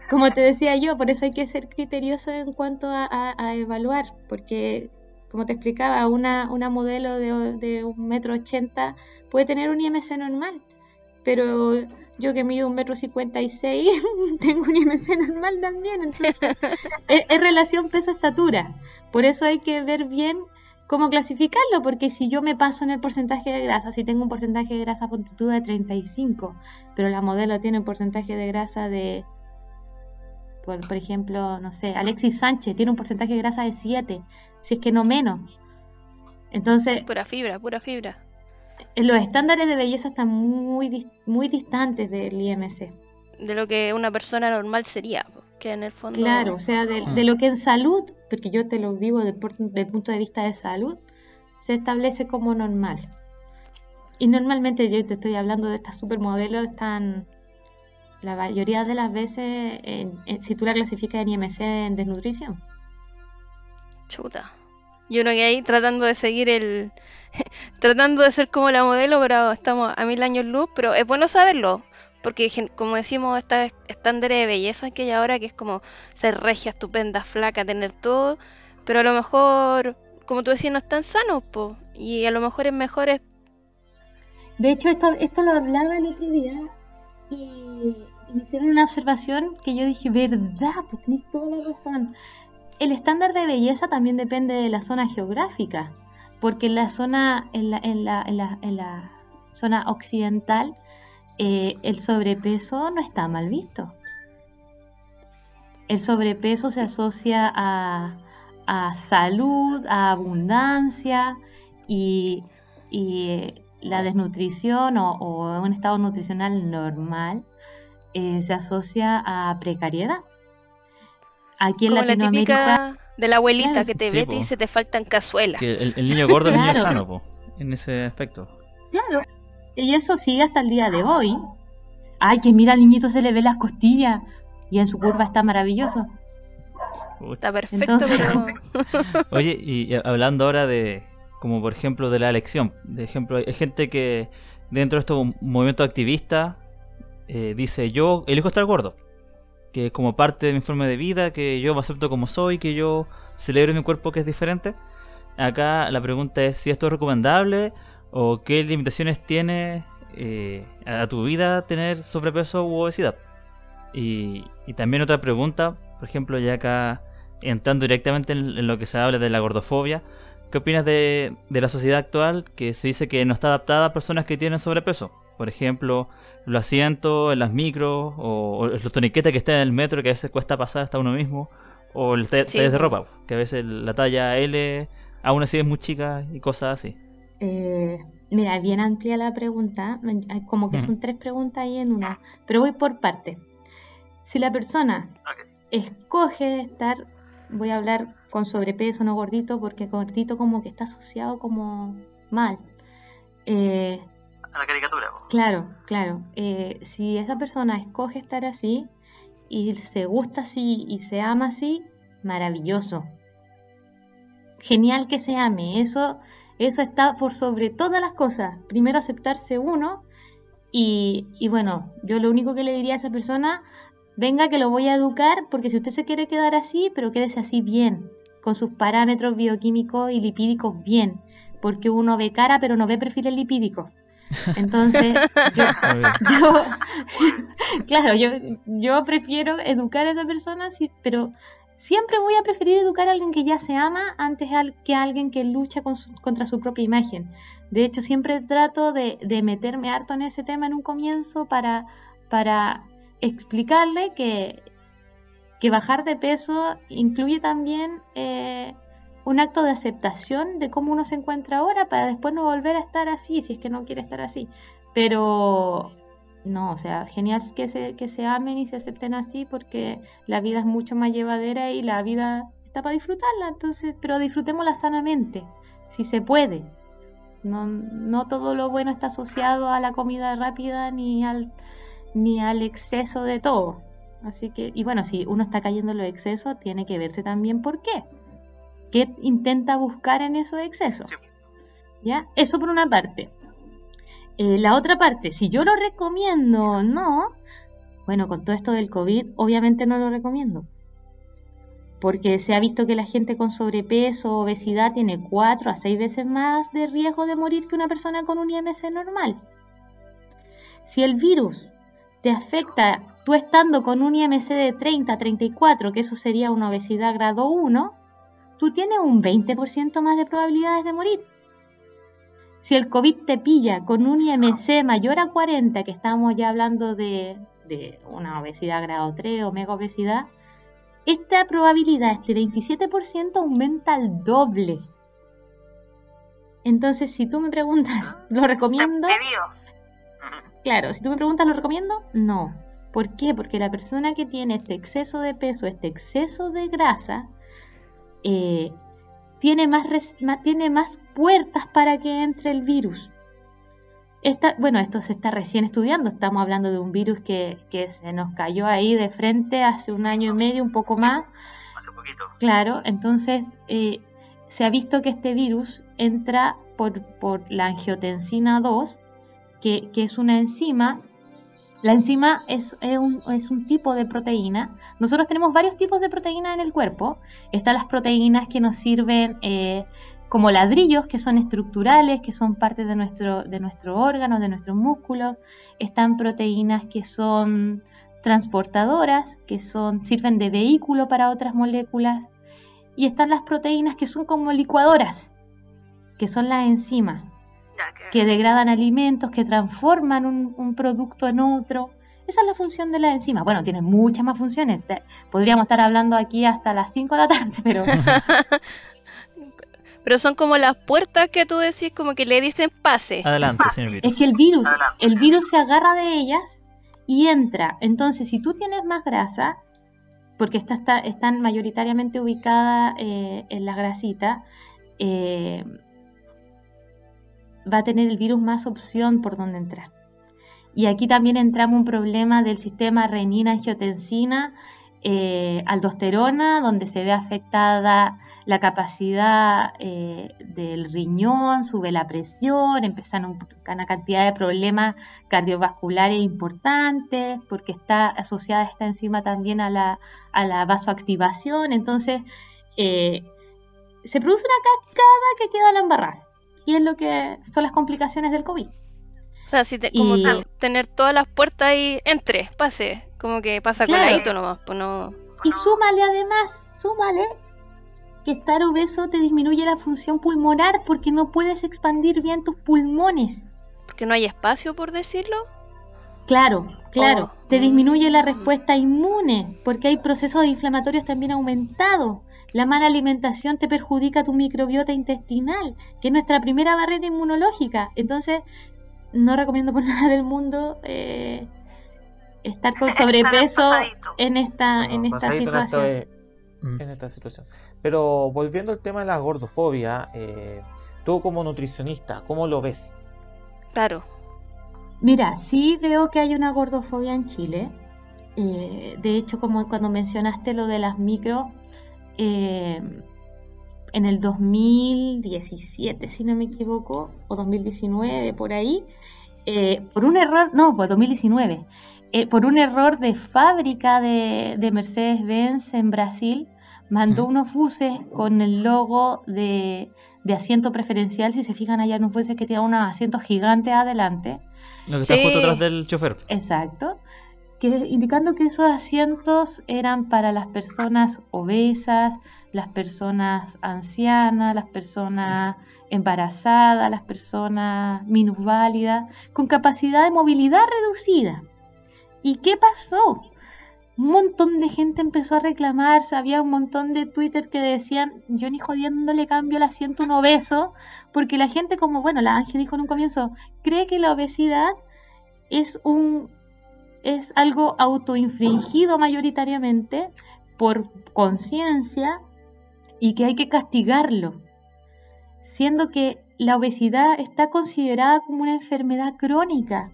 como te decía yo, por eso hay que ser criterioso en cuanto a, evaluar, porque como te explicaba, una, una modelo de, de un metro ochenta puede tener un IMC normal, pero yo que mido un metro cincuenta y seis, tengo un IMC normal también, entonces es, relación peso-estatura. Por eso hay que ver bien cómo clasificarlo, porque si yo me paso en el porcentaje de grasa, si tengo un porcentaje de grasa puntitud de 35, pero la modelo tiene un porcentaje de grasa de, por, por ejemplo, no sé, Alexis Sánchez tiene un porcentaje de grasa de 7, si es que no menos. Entonces... Pura fibra, pura fibra los estándares de belleza están muy, muy distantes del IMC. De lo que una persona normal sería, que en el fondo... Claro, o sea, de, lo que en salud, porque yo te lo digo desde el punto de vista de salud, se establece como normal. Y normalmente yo te estoy hablando de estas supermodelos, están la mayoría de las veces, si tú la clasificas en IMC en desnutrición. Chuta. Y uno que ahí tratando de seguir el, tratando de ser como la modelo, pero estamos a mil años luz, pero es bueno saberlo, porque como decimos, esta estándares de belleza que hay ahora, que es como ser regia, estupenda, flaca, tener todo, pero a lo mejor, como tú decías, no están sanos, po, y a lo mejor es mejor... De hecho, esto, esto lo hablaba el otro día y, me hicieron una observación que yo dije, verdad, pues tenéis toda la razón. El estándar de belleza también depende de la zona geográfica porque en la zona, en la, en la, en la, zona occidental eh, el sobrepeso no está mal visto. El sobrepeso se asocia a, salud, a abundancia y, la desnutrición o, o un estado nutricional normal eh, se asocia a precariedad. Aquí en Como la típica de la abuelita Claro, que te sí, ve y po. te dice te faltan cazuelas. Que el, el niño gordo es el niño Claro. sano, po, en ese aspecto. claro, y eso sigue hasta el día de hoy. Ay, que mira al niñito se le ve las costillas y en su curva está maravilloso. Uy. Está perfecto, Entonces- pero Oye, y y hablando ahora de, como por ejemplo, de la elección. De ejemplo, hay gente que dentro de estos movimientos activistas eh, dice, yo elijo estar gordo. Que como parte de mi forma de vida, que yo me acepto como soy, que yo celebro mi cuerpo que es diferente. Acá la pregunta es si esto es recomendable o qué limitaciones tiene eh, a tu vida tener sobrepeso u obesidad. Y, también otra pregunta, por ejemplo, ya acá entrando directamente en, lo que se habla de la gordofobia, ¿qué opinas de la sociedad actual que se dice que no está adaptada a personas que tienen sobrepeso? Por ejemplo, los asientos en las micros, o, o los toniquetes que están en el metro que a veces cuesta pasar hasta uno mismo, o el ta- Sí, tallas de ropa, que a veces la talla L aún así es muy chica y cosas así. Eh, mira, bien amplia la pregunta, como que son tres preguntas ahí en una, pero voy por parte. Si la persona escoge estar, voy a hablar con sobrepeso, no gordito, porque gordito como que está asociado como mal. Eh, La caricatura. Claro, claro. Eh, si esa persona escoge estar así y se gusta así y se ama así, maravilloso. Genial que se ame. Eso, eso está por sobre todas las cosas. Primero aceptarse uno y, y bueno, yo lo único que le diría a esa persona, venga que lo voy a educar porque si usted se quiere quedar así, pero quédese así bien, con sus parámetros bioquímicos y lipídicos bien, porque uno ve cara pero no ve perfiles lipídicos. Entonces, yo, yo claro, yo, yo prefiero educar a esa persona, sí, pero siempre voy a preferir educar a alguien que ya se ama antes que a alguien que lucha con su- contra su propia imagen. De hecho, siempre trato de, de meterme harto en ese tema en un comienzo para, para explicarle que, que bajar de peso incluye también eh, un acto de aceptación de cómo uno se encuentra ahora para después no volver a estar así, si es que no quiere estar así. Pero no, o sea, genial que se, que se amen y se acepten así porque la vida es mucho más llevadera y la vida está para disfrutarla, entonces, pero disfrutémosla sanamente, si se puede. No, no todo lo bueno está asociado a la comida rápida ni al, ni al exceso de todo. Así que, y bueno, si uno está cayendo en los excesos, tiene que verse también por qué. ¿Qué intenta buscar en esos excesos? ¿Ya? Eso por una parte. Eh, la otra parte, si yo lo recomiendo o no, bueno, con todo esto del COVID, obviamente no lo recomiendo. Porque se ha visto que la gente con sobrepeso o obesidad tiene 4 a 6 veces más de riesgo de morir que una persona con un IMC normal. Si el virus te afecta tú estando con un IMC de 30 a 34, que eso sería una obesidad grado 1, tú tienes un 20% más de probabilidades de morir. Si el COVID te pilla con un IMC mayor a 40, que estamos ya hablando de, de una obesidad grado 3 o mega obesidad, esta probabilidad, este 27%, aumenta al doble. Entonces, si tú me preguntas, ¿lo recomiendo? Claro, si tú me preguntas, ¿lo recomiendo? No. ¿Por qué? Porque la persona que tiene este exceso de peso, este exceso de grasa, eh, tiene, más res- ma- tiene más puertas para que entre el virus. Esta, bueno, esto se está recién estudiando, estamos hablando de un virus que, que se nos cayó ahí de frente hace un año y medio, un poco más. Hace poquito. Claro, entonces eh, se ha visto que este virus entra por, por la angiotensina 2, que, que es una enzima. La enzima es, es un, es un tipo de proteína. Nosotros tenemos varios tipos de proteínas en el cuerpo. Están las proteínas que nos sirven eh, como ladrillos, que son estructurales, que son parte de nuestro, de nuestros órganos, de nuestros músculos. Están proteínas que son transportadoras, que son, sirven de vehículo para otras moléculas. Y están las proteínas que son como licuadoras, que son las enzimas, que degradan alimentos, que transforman un, un producto en otro. Esa es la función de la enzima. Bueno, tiene muchas más funciones. Podríamos estar hablando aquí hasta las 5 de la tarde, pero Pero son como las puertas que tú decís, como que le dicen pase. Adelante, señor virus. Es que el virus, el virus se agarra de ellas y entra. Entonces, si tú tienes más grasa, porque esta está, están mayoritariamente ubicadas eh, en la grasita, eh, va a tener el virus más opción por donde entrar. Y aquí también entramos un problema del sistema renina-angiotensina, eh, aldosterona, donde se ve afectada la capacidad eh, del riñón, sube la presión, empiezan una cantidad de problemas cardiovasculares importantes, porque está asociada esta enzima también a la, a la vasoactivación. Entonces, eh, se produce una cascada que queda la embarrada. Y es lo que son las complicaciones del COVID. O sea, si te, como Y- te- tener todas las puertas ahí, entre, pase, como que pasa Claro. coladito nomás, pues no... Y súmale además, súmale que estar obeso te disminuye la función pulmonar porque no puedes expandir bien tus pulmones. Porque no hay espacio, por decirlo. Claro, claro. Oh. Te disminuye la Mm. respuesta inmune porque hay procesos inflamatorios también aumentados. La mala alimentación te perjudica tu microbiota intestinal, que es nuestra primera barrera inmunológica. Entonces, no recomiendo por nada del mundo eh, estar con sobrepeso en esta, en esta en situación. esta- en esta situación. Pero volviendo al tema de la gordofobia, eh, tú como nutricionista, ¿cómo lo ves? Claro. Mira, sí veo que hay una gordofobia en Chile. Eh, de hecho, como cuando mencionaste lo de las micro, eh, en el 2017, si no me equivoco, o 2019, por ahí, eh, por un error, no, pues 2019, eh, por un error de fábrica de, de Mercedes-Benz en Brasil, mandó unos buses con el logo de, de asiento preferencial. Si se fijan, allá unos buses que tienen unos asientos gigantes adelante. Lo que está Sí. justo atrás del chofer. Exacto. Indicando que esos asientos eran para las personas obesas, las personas ancianas, las personas embarazadas, las personas minusválidas, con capacidad de movilidad reducida. ¿Y qué pasó? Un montón de gente empezó a reclamarse, había un montón de Twitter que decían, yo ni jodiendo le cambio el asiento a un obeso, porque la gente como, bueno, la Ángel dijo en un comienzo, cree que la obesidad es un es algo autoinfringido mayoritariamente por conciencia y que hay que castigarlo, siendo que la obesidad está considerada como una enfermedad crónica.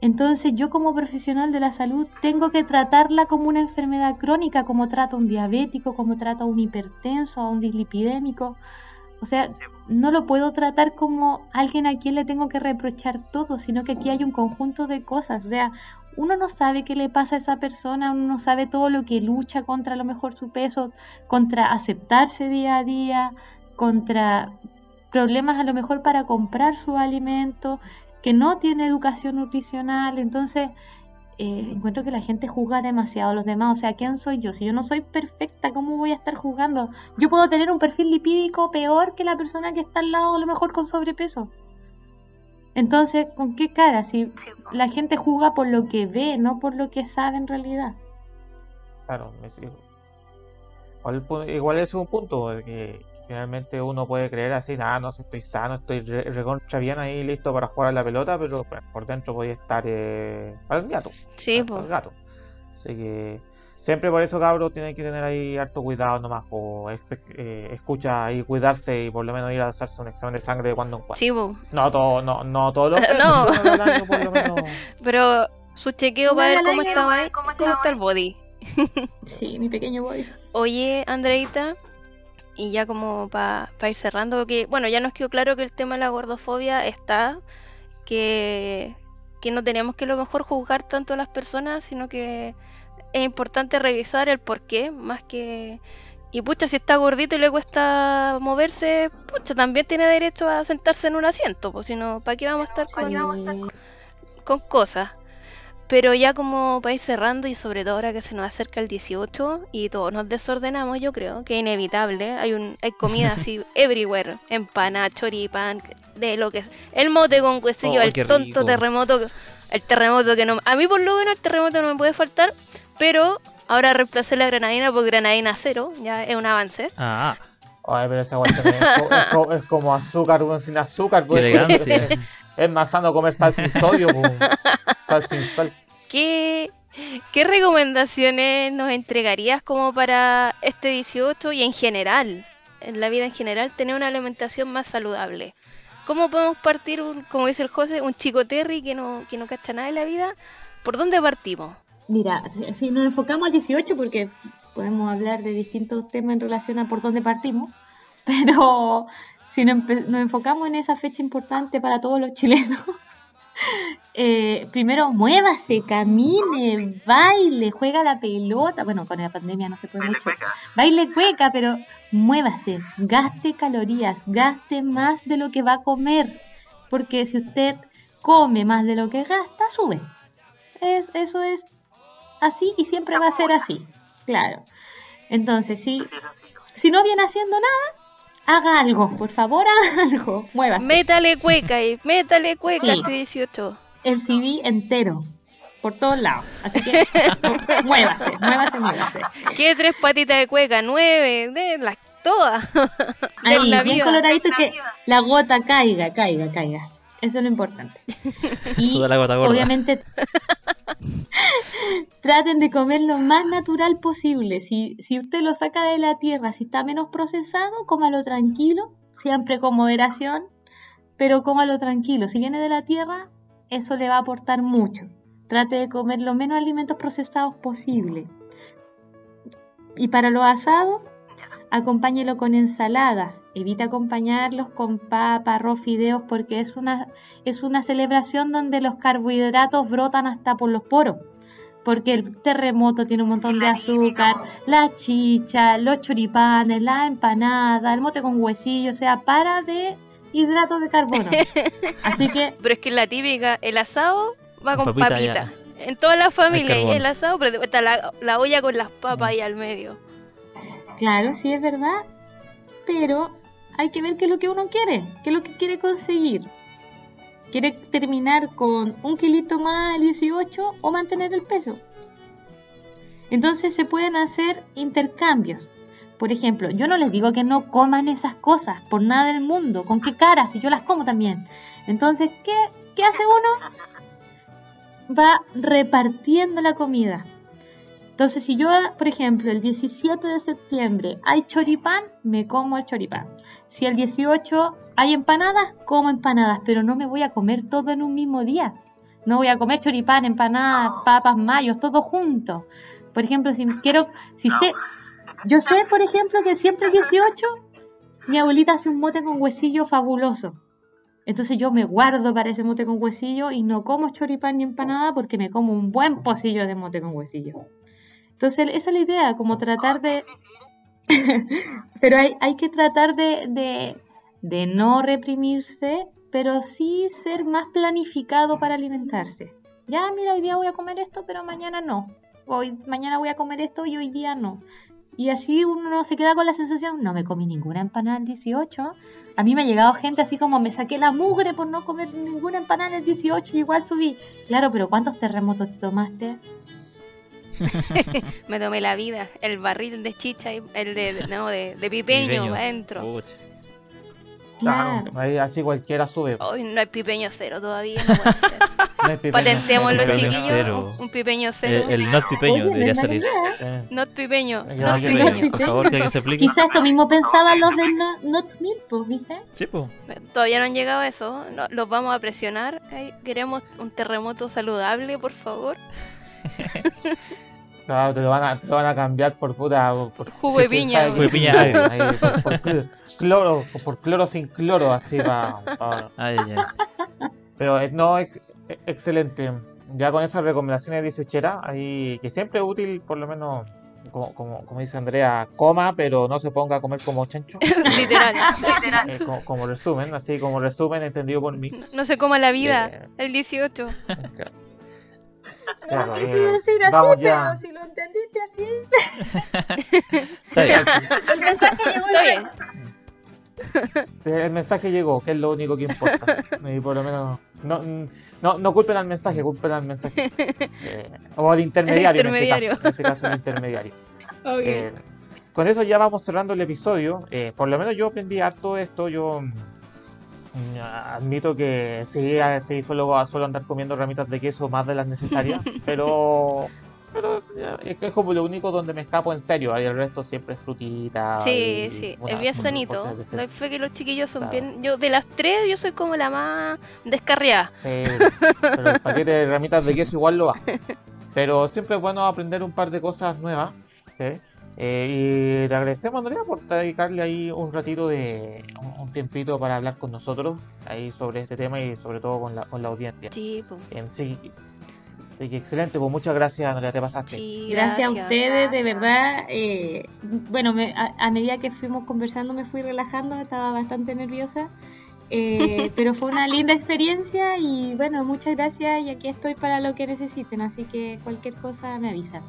Entonces yo como profesional de la salud tengo que tratarla como una enfermedad crónica, como trato a un diabético, como trato a un hipertenso, a un dislipidémico. O sea, no lo puedo tratar como alguien a quien le tengo que reprochar todo, sino que aquí hay un conjunto de cosas. O sea, uno no sabe qué le pasa a esa persona, uno no sabe todo lo que lucha contra a lo mejor su peso, contra aceptarse día a día, contra problemas a lo mejor para comprar su alimento, que no tiene educación nutricional. Entonces, eh, encuentro que la gente juzga demasiado a los demás. O sea, ¿quién soy yo? Si yo no soy perfecta, ¿cómo voy a estar jugando? Yo puedo tener un perfil lipídico peor que la persona que está al lado, a lo mejor con sobrepeso. Entonces, ¿con qué cara? Si la gente juzga por lo que ve, no por lo que sabe en realidad. Claro, es- igual, pu- igual es un punto de que finalmente uno puede creer así, nada, no sé, estoy sano, estoy re- recontra bien ahí listo para jugar a la pelota, pero pues, por dentro podía estar eh, al gato. Sí, al- pues. al gato. Así que siempre por eso, cabros, tienen que tener ahí harto cuidado nomás, o eh, escucha y cuidarse y por lo menos ir a hacerse un examen de sangre de cuando en cuando. Sí. No, todo, no, no todos los meses, No. año por lo menos. Pero su chequeo para ver cómo está, cómo está el body. Sí, mi pequeño boy. Oye, Andreita, y ya como para ir cerrando, porque bueno, ya nos quedó claro que el tema de la gordofobia está, que, que no tenemos que a lo mejor juzgar tanto a las personas, sino que es importante revisar el por qué, más que... Y pucha, si está gordito y le cuesta moverse, pucha, también tiene derecho a sentarse en un asiento, pues si no, ¿para qué vamos a estar con, con cosas? Pero ya como para ir cerrando y sobre todo ahora que se nos acerca el 18 y todos nos desordenamos, yo creo que es inevitable. Hay un hay comida así everywhere, empana, choripán, de lo que es. El mote con huesillo, Oh, el tonto rico. terremoto, el terremoto que no, a mí por lo menos el terremoto no me puede faltar, pero ahora reemplacé la granadina por granadina cero, ya es un avance. Ah, Ay, pero esa también es, co- es co- es como azúcar weón, sin azúcar. Qué pues. elegancia. Es, es más sano comer sal sin sodio, pues. sal sin sal. ¿Qué, ¿Qué recomendaciones nos entregarías como para este 18 y en general, en la vida en general, tener una alimentación más saludable? ¿Cómo podemos partir, un, como dice el José, un chico Terry que no, que no cacha nada de la vida? ¿Por dónde partimos? Mira, si- nos enfocamos al 18, porque podemos hablar de distintos temas en relación a por dónde partimos, pero si nos enfocamos en esa fecha importante para todos los chilenos, eh, primero muévase, camine, baile, juega la pelota. Bueno, con la pandemia no se puede mucho. Baile cueca, pero muévase, gaste calorías, gaste más de lo que va a comer, porque si usted come más de lo que gasta, sube. Es, eso es así y siempre va a ser así. Claro. Entonces, si, si no viene haciendo nada, haga algo. Por favor, haga algo. Muévase. Métale cueca y métale cueca Sí. este 18. El CD entero. Por todos lados. Así que muévase, muévase, muévase. ¿Qué tres patitas de cueca? Nueve, de las todas. Ahí, la bien vida. coloradito que la gota caiga, caiga, caiga. Eso es lo importante. Y Suda la gota gorda. obviamente traten de comer lo más natural posible. Si, si usted lo saca de la tierra, si está menos procesado, cómalo tranquilo, siempre con moderación, pero cómalo tranquilo. Si viene de la tierra, eso le va a aportar mucho. Trate de comer lo menos alimentos procesados posible. Y para los asados, acompáñelo con ensalada. Evita acompañarlos con papa, arroz, fideos, porque es una, es una celebración donde los carbohidratos brotan hasta por los poros. Porque el terremoto tiene un montón de azúcar, la chicha, los choripanes, la empanada, el mote con huesillo, o sea, para de hidratos de carbono. Así que Pero es que la típica, el asado va con Papita. En toda la familia, y el asado, pero está la, la olla con las papas ahí al medio. Claro, sí es verdad, pero hay que ver qué es lo que uno quiere, qué es lo que quiere conseguir. ¿Quiere terminar con un kilito más al 18 o mantener el peso? Entonces se pueden hacer intercambios. Por ejemplo, yo no les digo que no coman esas cosas por nada del mundo. ¿Con qué cara? Si yo las como también. Entonces, ¿qué, qué hace uno? Va repartiendo la comida. Entonces, si yo, por ejemplo, el 17 de septiembre hay choripán, me como el choripán. Si el 18 hay empanadas, como empanadas, pero no me voy a comer todo en un mismo día. No voy a comer choripán, empanadas, papas, mayos, todo junto. Por ejemplo, si quiero, si sé, yo sé, por ejemplo, que siempre el 18 mi abuelita hace un mote con huesillo fabuloso. Entonces yo me guardo para ese mote con huesillo y no como choripán ni empanada porque me como un buen pocillo de mote con huesillo. Entonces esa es la idea, como tratar de... pero hay, hay que tratar de, de, de no reprimirse, pero sí ser más planificado para alimentarse. Ya, mira, hoy día voy a comer esto, pero mañana no. Hoy, mañana voy a comer esto y hoy día no. Y así uno no se queda con la sensación, no me comí ninguna empanada el 18. A mí me ha llegado gente así como me saqué la mugre por no comer ninguna empanada el 18 y igual subí. Claro, pero ¿cuántos terremotos te tomaste? Me tomé la vida, el barril de chicha, y el de, no, de, de pipeño, adentro. Claro, ahí así cualquiera sube. Hoy no hay pipeño cero todavía, no puede ser. No pipeño, Patentemos no los chiquillos, cero. un, un pipeño El, cero. el not pipeño Oye, no debería salir. idea. Eh, Not pipeño, pipeño. Por favor, que se explique. Quizás esto mismo pensaban los de No- Not Milk, pues, ¿viste? Sí, pues. Todavía no han llegado a eso, no, los vamos a presionar. Queremos un terremoto saludable, por favor. Claro, te lo van a, te lo van a cambiar por puta. Por, Jugo de piña. Jugo de piña. Ahí, por, por cl- cloro, por cloro sin cloro, así para. Ay, ya. Pero eh, no, ex- eh, excelente. Ya con esas recomendaciones 18 ahí que siempre es útil, por lo menos, como, como, como dice Andrea, coma, pero no se ponga a comer como chancho. Literal. Eh, como, como resumen, así como resumen entendido por mí. No se coma la vida, Eh, el 18. Claro. Eh, sí, decir así, vamos pero ya. si lo entendiste así. Está bien. El mensaje llegó bien. El mensaje llegó, que es lo único que importa. Y por lo menos. No, no, no culpen al mensaje, culpen al mensaje. Eh, o al intermediario, intermediario. En, este caso, en este caso, el intermediario. Ok. Eh, con eso ya vamos cerrando el episodio. Eh, por lo menos yo aprendí harto de esto. Yo admito que sí, eh, sí suelo, suelo andar comiendo ramitas de queso más de las necesarias, pero pero es que es como lo único donde me escapo en serio. Y el resto siempre es frutita. Sí, sí, una- es bien sanito. Doy fe que los chiquillos son Claro. bien. Yo, de las tres, yo soy como la más descarriada. Sí, pero el paquete de ramitas de queso igual lo hace. Pero siempre es bueno aprender un par de cosas nuevas. ¿sí? Eh, y te agradecemos, Andrea, por dedicarle ahí un ratito de un, un tiempito para hablar con nosotros ahí sobre este tema y sobre todo con la, con la audiencia. Sí, pues. Sí, excelente. Pues muchas gracias, Andrea, te pasaste. Sí, Gracias, a ustedes, de verdad. eh, bueno, me- a, a medida que fuimos conversando me fui relajando, estaba bastante nerviosa. eh, pero fue una linda experiencia y bueno, muchas gracias y aquí estoy para lo que necesiten, así que cualquier cosa me avisan.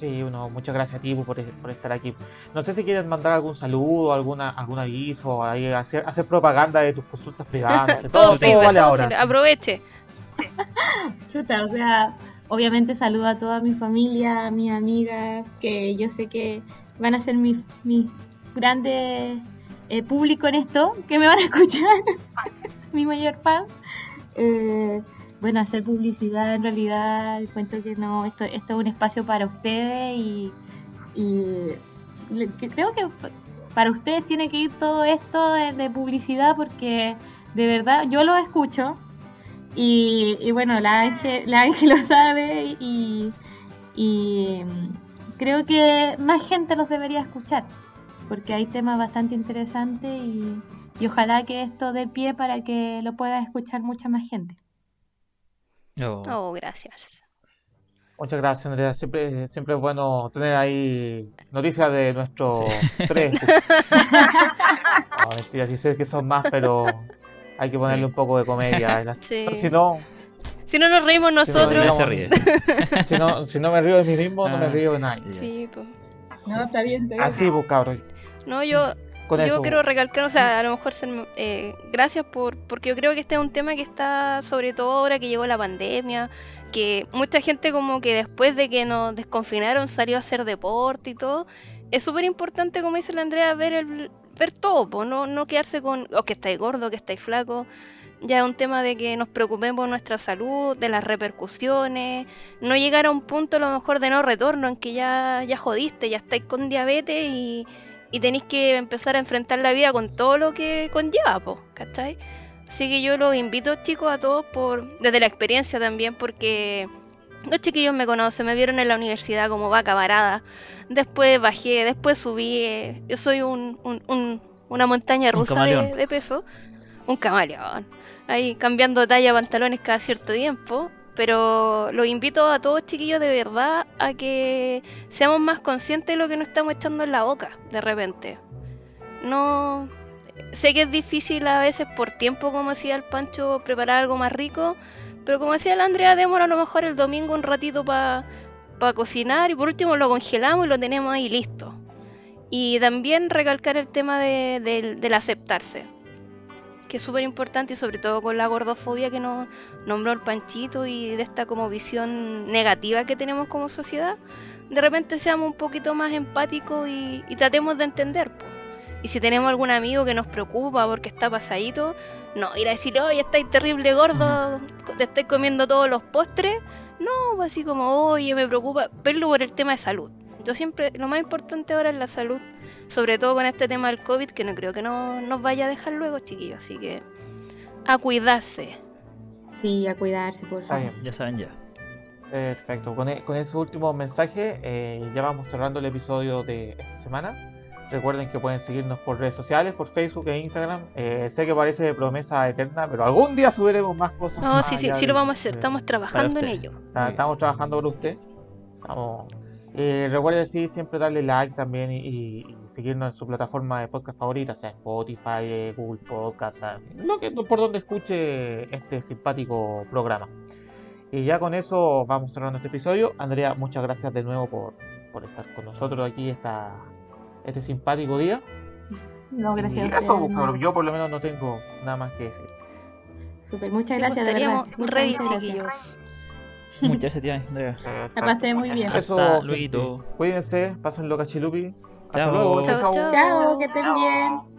Sí, uno, muchas gracias a ti por, por estar aquí. No sé si quieres mandar algún saludo, alguna, algún aviso, ahí hacer, hacer propaganda de tus consultas privadas. no sé, Todo todo, todo vale todo ahora. Aproveche. Chuta, o sea, obviamente saludo a toda mi familia, a mis amigas, que yo sé que van a ser mis, mis grandes eh, público en esto, que me van a escuchar, mi mayor fan. Eh, bueno, hacer publicidad en realidad, cuento que no, esto, esto es un espacio para ustedes y, que creo que para ustedes tiene que ir todo esto de, publicidad porque de verdad yo lo escucho y, y bueno, la Ángel, la Ángel lo sabe y, y mm, creo que más gente los debería escuchar porque hay temas bastante interesantes y, y ojalá que esto dé pie para que lo pueda escuchar mucha más gente. Oh. Oh, gracias. Muchas gracias, Andrea. Siempre, siempre es bueno tener ahí noticias de nuestros tres. No, mentira, sí sé que son más, pero hay que ponerle Sí. un poco de comedia. Sí. Si no, Si no nos reímos no, nosotros. Nadie digamos- se ríe. si no, si no me río de mí mismo, no me Ah. río de nadie. Sí, pues. No, está bien, está Así, pues, cabrón. No, yo, Con yo eso. quiero recalcar, o sea, a lo mejor eh, gracias por, porque yo creo que este es un tema que está, sobre todo ahora que llegó la pandemia, que mucha gente como que después de que nos desconfinaron salió a hacer deporte y todo. Es súper importante, como dice la Andrea, ver el, ver todo, po, no, no quedarse con, o que estáis gordo, que estáis flaco. Ya es un tema de que nos preocupemos por nuestra salud, de las repercusiones, no llegar a un punto a lo mejor de no retorno en que ya, ya jodiste, ya estáis con diabetes y, y tenéis que empezar a enfrentar la vida con todo lo que conlleva, po, ¿cachai? Así que yo los invito, chicos, a todos por desde la experiencia también, porque los chiquillos me conocen, me vieron en la universidad como vaca varada. Después bajé, después subí. eh, Yo soy un, un- un- una montaña rusa de, de peso. Un camaleón. Ahí cambiando talla pantalones cada cierto tiempo. Pero los invito a todos, chiquillos, de verdad, a que seamos más conscientes de lo que nos estamos echando en la boca de repente. No. Sé que es difícil a veces por tiempo, como decía el Pancho, preparar algo más rico. Pero como decía la Andrea, démoslo a lo mejor el domingo un ratito para cocinar y por último lo congelamos y lo tenemos ahí listo. Y también recalcar el tema de- del- del aceptarse, que es súper importante y sobre todo con la gordofobia que nos nombró el Panchito y de esta como visión negativa que tenemos como sociedad, de repente seamos un poquito más empáticos y, y tratemos de entender. po. Y si tenemos algún amigo que nos preocupa porque está pasadito, no ir a decirle, oye, estáis terrible gordo, te estáis comiendo todos los postres. No, pues así como, oye, me preocupa, verlo por el tema de salud. Yo siempre, lo más importante ahora es la salud, sobre todo con este tema del COVID, que no creo que no, nos vaya a dejar luego, chiquillos. Así que, a cuidarse. Sí, a cuidarse, por favor. bien. Ya saben ya. Perfecto. Con, e- con ese último mensaje, eh, ya vamos cerrando el episodio de esta semana. Recuerden que pueden seguirnos por redes sociales, por Facebook e Instagram. Eh, sé que parece promesa eterna, pero algún día subiremos más cosas. No, más sí, sí, sí lo vamos a hacer. Estamos trabajando en ello. Estamos trabajando por usted. Estamos- eh, recuerde sí, siempre darle like también y, y- y seguirnos en su plataforma de podcast favorita, sea Spotify, eh, Google Podcast, sea, lo que, por donde escuche este simpático programa. Y ya con eso vamos cerrando este episodio. Andrea, muchas gracias de nuevo por, por estar con nosotros aquí esta, este simpático día. No, gracias. Y a eso, ustedes, no. yo por lo menos no tengo nada más que decir. Súper, muchas Sí, pues, gracias. de verdad. estaríamos Muchas, ready, chiquillos. Muchas gracias, Andrea. La pasé muy bien. Eso, Hasta. Cuídense, pásenlo cachilupi. Hasta Chao. luego. Chao, chao. chao. Chao, que estén bien.